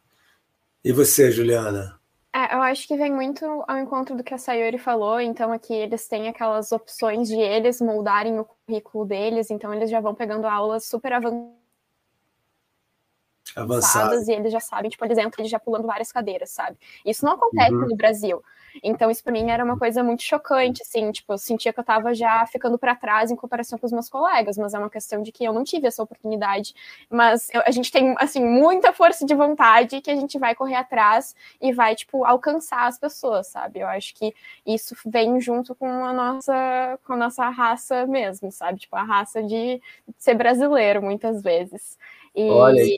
E você, Juliana? É, eu acho que vem muito ao encontro do que a Sayori falou. Então, aqui eles têm aquelas opções de eles moldarem o currículo deles. Então, eles já vão pegando aulas super avançadas Avançado. e eles já sabem, tipo, por exemplo, eles já pulando várias cadeiras, sabe? Isso não acontece Uhum. no Brasil. Então, isso pra mim era uma coisa muito chocante, assim, tipo, eu sentia que eu tava já ficando para trás em comparação com os meus colegas, mas é uma questão de que eu não tive essa oportunidade. Mas eu- a gente tem, assim, muita força de vontade que a gente vai correr atrás e vai, tipo, alcançar as pessoas, sabe? Eu acho que isso vem junto com a nossa, com a nossa raça mesmo, sabe? Tipo, a raça de ser brasileiro, muitas vezes. E Olha aí.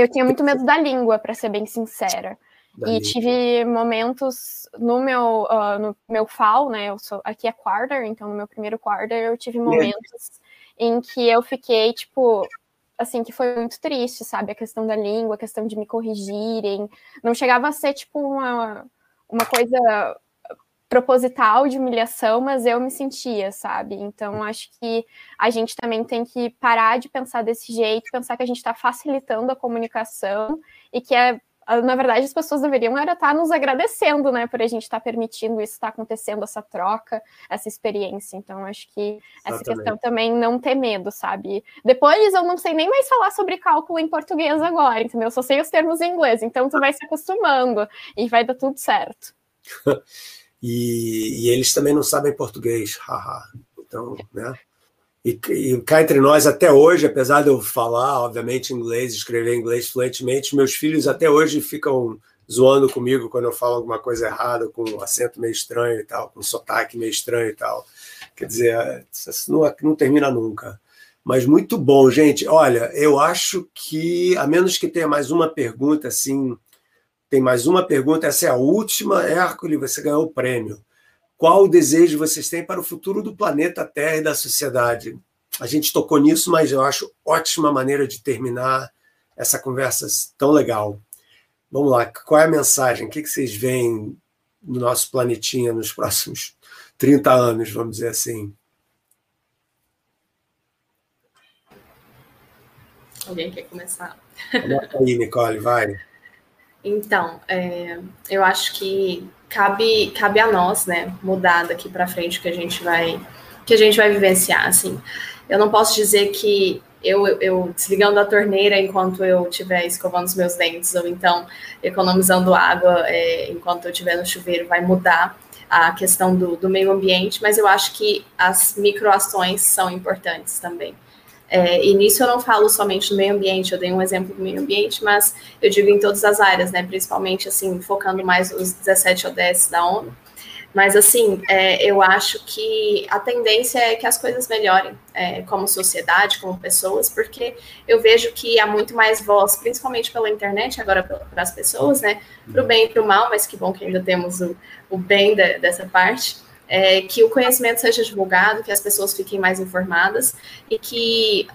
Eu tinha muito medo da língua, para ser bem sincera. Dali. E tive momentos no meu, ah, no meu FAO, né? Eu sou, aqui é quarter, então no meu primeiro quarter eu tive momentos em que eu fiquei, tipo, assim, que foi muito triste, sabe? A questão da língua, a questão de me corrigirem. Não chegava a ser, tipo, uma, uma coisa proposital de humilhação, mas eu me sentia, sabe? Então acho que a gente também tem que parar de pensar desse jeito, pensar que a gente está facilitando a comunicação e que é na verdade, as pessoas deveriam era estar nos agradecendo, né, por a gente estar permitindo isso estar acontecendo, essa troca, essa experiência. Então, acho que essa Exatamente. questão também não ter medo, sabe? Depois eu não sei nem mais falar sobre cálculo em português agora, entendeu? Eu só sei os termos em inglês, então tu vai se acostumando e vai dar tudo certo. [laughs] E, e eles também não sabem português, haha. Então, né? E, e cá entre nós, até hoje, apesar de eu falar, obviamente, inglês, escrever inglês fluentemente, meus filhos até hoje ficam zoando comigo quando eu falo alguma coisa errada, com um acento meio estranho e tal, com um sotaque meio estranho e tal. Quer dizer, isso não, não termina nunca. Mas muito bom, gente. Olha, eu acho que, a menos que tenha mais uma pergunta, assim, tem mais uma pergunta, essa é a última. Hércules, você ganhou o prêmio. Qual o desejo vocês têm para o futuro do planeta Terra e da sociedade? A gente tocou nisso, mas eu acho ótima maneira de terminar essa conversa tão legal. Vamos lá, qual é a mensagem? O que vocês veem no nosso planetinha nos próximos [laughs] 30 anos, vamos dizer assim? Alguém quer começar? Aí, Nicole, vai. Então, é, eu acho que cabe, cabe a nós, né, mudar daqui para frente o que a gente vai que a gente vai vivenciar, assim. Eu não posso dizer que eu, eu desligando a torneira enquanto eu estiver escovando os meus dentes, ou então economizando água é, enquanto eu estiver no chuveiro, vai mudar a questão do, do meio ambiente, mas eu acho que as microações são importantes também. É, e nisso eu não falo somente no meio ambiente, eu dei um exemplo do meio ambiente, mas eu digo em todas as áreas, né? Principalmente assim, focando mais os 17 ODS da ONU. Mas assim, é, eu acho que a tendência é que as coisas melhorem é, como sociedade, como pessoas, porque eu vejo que há muito mais voz, principalmente pela internet, agora para as pessoas, né? Para o bem e para o mal, mas que bom que ainda temos o, o bem de, dessa parte é, que o conhecimento seja divulgado, que as pessoas fiquem mais informadas e que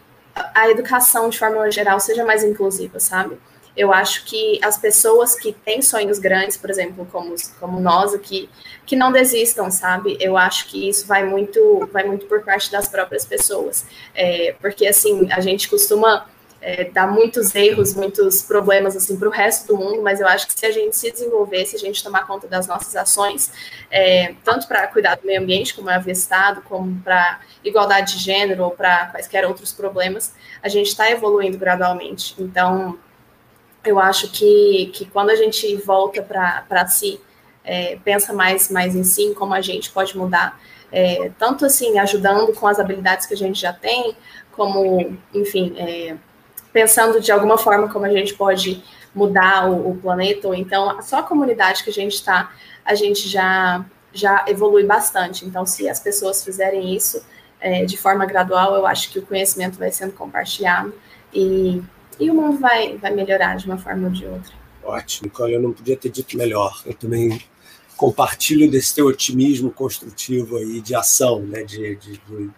a educação, de forma geral, seja mais inclusiva, sabe? eu acho que as pessoas que têm sonhos grandes, por exemplo, como, como nós aqui, que não desistam, sabe? Eu acho que isso vai muito, vai muito por parte das próprias pessoas. É, porque, assim, a gente costuma é, dar muitos erros, muitos problemas, assim, para o resto do mundo, mas eu acho que se a gente se desenvolver, se a gente tomar conta das nossas ações, é, tanto para cuidar do meio ambiente, como é avestado, como para igualdade de gênero ou para quaisquer outros problemas, a gente está evoluindo gradualmente. Então, eu acho que, que quando a gente volta para si, é, pensa mais, mais em si, em como a gente pode mudar, é, tanto assim, ajudando com as habilidades que a gente já tem, como, enfim, é, pensando de alguma forma como a gente pode mudar o, o planeta, ou então só a comunidade que a gente está, a gente já, já evolui bastante. Então, se as pessoas fizerem isso é, de forma gradual, eu acho que o conhecimento vai sendo compartilhado e e o mundo vai, vai melhorar de uma forma ou de outra. Ótimo, eu não podia ter dito melhor. Eu também compartilho desse teu otimismo construtivo aí de ação, né? De, de, de,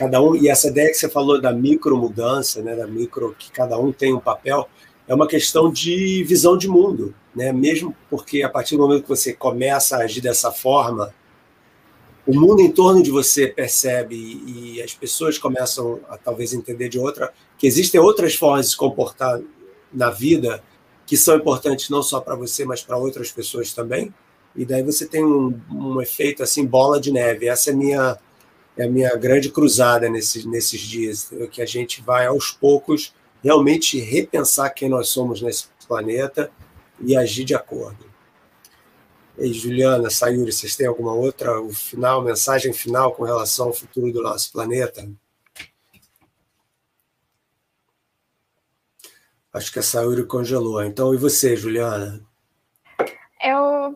cada um e essa ideia que você falou da micro mudança, né? Da micro que cada um tem um papel é uma questão de visão de mundo, né? Mesmo porque a partir do momento que você começa a agir dessa forma, o mundo em torno de você percebe e as pessoas começam a talvez entender de outra que existem outras formas de se comportar na vida que são importantes não só para você mas para outras pessoas também e daí você tem um, um, efeito assim bola de neve essa é a minha é a minha grande cruzada nesses nesses dias que a gente vai aos poucos realmente repensar quem nós somos nesse planeta e agir de acordo Ei, Juliana, Sayuri, vocês têm alguma outra o final, mensagem final com relação ao futuro do nosso planeta? Acho que a Sayuri congelou. Então, e você, Juliana?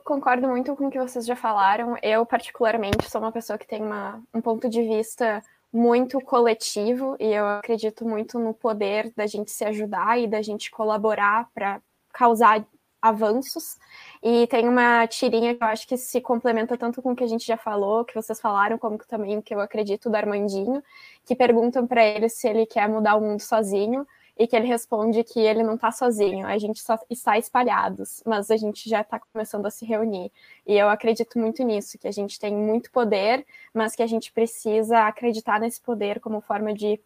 Concordo muito com o que vocês já falaram. Eu, particularmente, sou uma pessoa que tem uma, um ponto de vista muito coletivo e eu acredito muito no poder da gente se ajudar e da gente colaborar para causar avanços. E tem uma tirinha que eu acho que se complementa tanto com o que a gente já falou, que vocês falaram, como também que eu acredito do Armandinho, que perguntam para ele se ele quer mudar o mundo sozinho e que ele responde que ele não está sozinho, a gente só está espalhados, mas a gente já está começando a se reunir. E eu acredito muito nisso, que a gente tem muito poder, mas que a gente precisa acreditar nesse poder como forma de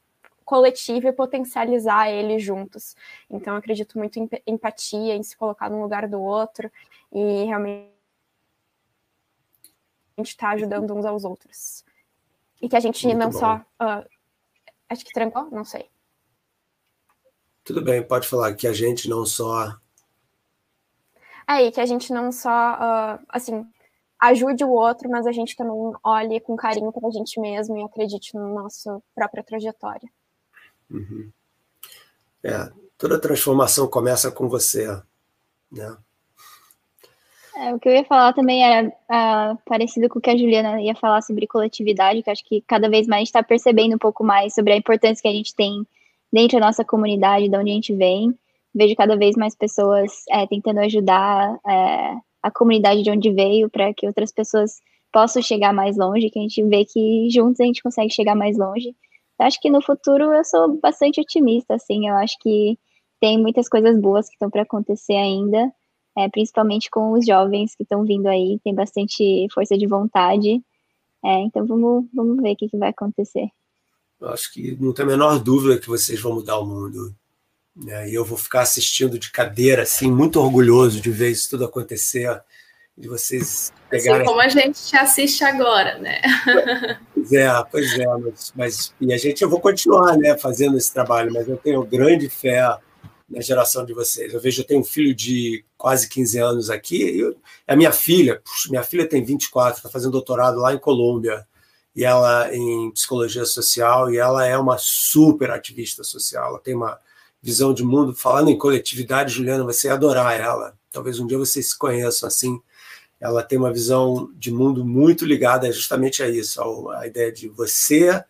coletivo e potencializar ele juntos. Então, eu acredito muito em empatia, em se colocar no lugar do outro e realmente estar tá ajudando uns aos outros. E que a gente muito não bom. só. Uh, acho que trancou? Não sei. Tudo bem, pode falar que a gente não só. Aí, que a gente não só, uh, assim, ajude o outro, mas a gente também olhe com carinho para a gente mesmo e acredite no nosso própria trajetória. Uhum. É, toda transformação começa com você, né? É, o que eu ia falar também era uh, parecido com o que a Juliana ia falar sobre coletividade, que acho que cada vez mais a gente está percebendo um pouco mais sobre a importância que a gente tem dentro da nossa comunidade, de onde a gente vem. Vejo cada vez mais pessoas é, tentando ajudar é, a comunidade de onde veio para que outras pessoas possam chegar mais longe, que a gente vê que juntos a gente consegue chegar mais longe acho que no futuro eu sou bastante otimista, assim, eu acho que tem muitas coisas boas que estão para acontecer ainda, é, principalmente com os jovens que estão vindo aí, tem bastante força de vontade, é, então vamos, vamos ver o que, que vai acontecer. Eu acho que não tem a menor dúvida que vocês vão mudar o mundo. Né? E eu vou ficar assistindo de cadeira, assim, muito orgulhoso de ver isso tudo acontecer de vocês pegarem. Assim como a gente te assiste agora, né? Pois é, pois é, mas, mas, e a gente eu vou continuar, né, fazendo esse trabalho, mas eu tenho grande fé na geração de vocês. Eu vejo, eu tenho um filho de quase 15 anos aqui, e a minha filha, puxa, minha filha tem 24, está fazendo doutorado lá em Colômbia, e ela em psicologia social, e ela é uma super ativista social, ela tem uma visão de mundo, falando em coletividade, Juliana, você ia adorar ela. Talvez um dia vocês se conheçam assim ela tem uma visão de mundo muito ligada justamente a isso, a ideia de você,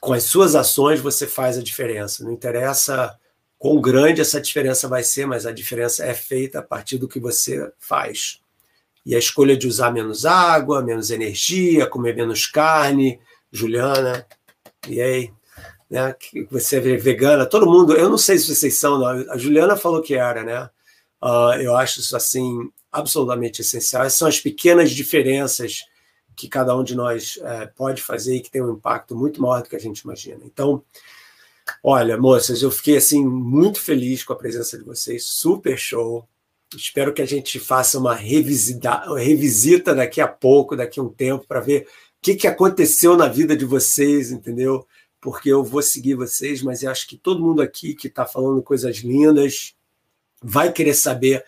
com as suas ações, você faz a diferença. Não interessa quão grande essa diferença vai ser, mas a diferença é feita a partir do que você faz. E a escolha de usar menos água, menos energia, comer menos carne, Juliana, e aí, né? Que você é vegana, todo mundo. Eu não sei se vocês são, não. A Juliana falou que era, né? Uh, eu acho isso assim absolutamente essencial. Essas são as pequenas diferenças que cada um de nós é, pode fazer e que tem um impacto muito maior do que a gente imagina. Então, olha, moças, eu fiquei assim muito feliz com a presença de vocês, super show. Espero que a gente faça uma revisita, revisita daqui a pouco, daqui a um tempo, para ver o que, que aconteceu na vida de vocês, entendeu? Porque eu vou seguir vocês, mas eu acho que todo mundo aqui que está falando coisas lindas vai querer saber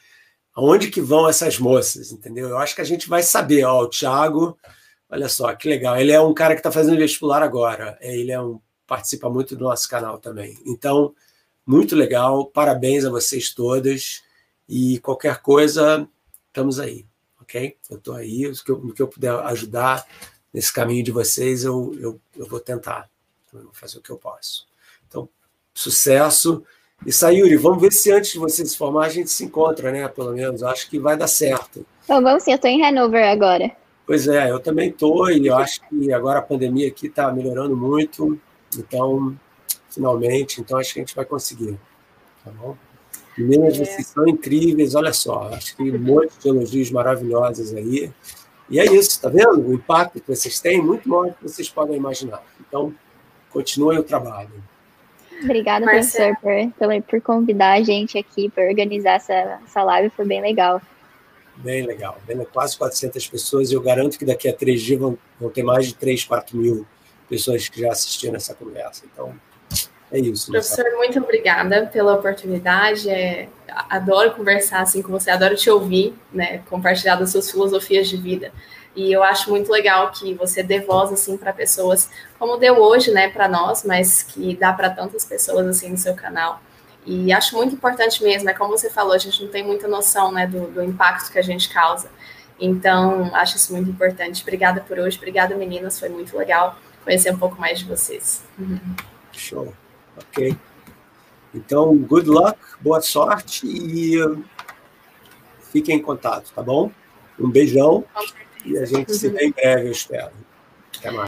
aonde que vão essas moças, entendeu? Eu acho que a gente vai saber. Ó, o Thiago, olha só, que legal. Ele é um cara que está fazendo vestibular agora. É, ele é um participa muito do nosso canal também. Então, muito legal. Parabéns a vocês todas. E qualquer coisa, estamos aí, ok? Eu estou aí. No que, eu, que eu puder ajudar nesse caminho de vocês, eu, eu, eu vou tentar. Eu vou fazer o que eu posso. Então, sucesso. E Sayuri, vamos ver se antes de você se formar a gente se encontra, né? Pelo menos, acho que vai dar certo. Bom, vamos sim, eu estou em Hanover agora. Pois é, eu também estou e eu acho que agora a pandemia aqui está melhorando muito, então, finalmente, então acho que a gente vai conseguir, tá bom? Meninas, é. vocês são incríveis, olha só, acho que um monte de elogios maravilhosos aí. E é isso, tá vendo? O impacto que vocês têm é muito maior do que vocês podem imaginar. Então, continuem o trabalho. Obrigada, professor, por, por convidar a gente aqui, por organizar essa, essa live, foi bem legal. Bem legal, bem, quase 400 pessoas. Eu garanto que daqui a três dias vão, vão ter mais de 3, 4 mil pessoas que já assistiram essa conversa. Então, é isso. Né? Professor, muito obrigada pela oportunidade. É, adoro conversar assim com você, adoro te ouvir, né, compartilhar das suas filosofias de vida. E eu acho muito legal que você dê voz assim para pessoas, como deu hoje, né, para nós, mas que dá para tantas pessoas assim no seu canal. E acho muito importante mesmo, é como você falou, a gente não tem muita noção, né, do, do impacto que a gente causa. Então, acho isso muito importante. Obrigada por hoje, obrigada meninas, foi muito legal conhecer um pouco mais de vocês. Uhum. Show, ok. Então, good luck, boa sorte e fiquem em contato, tá bom? Um beijão. E a gente se vê em breve, eu espero. Até mais.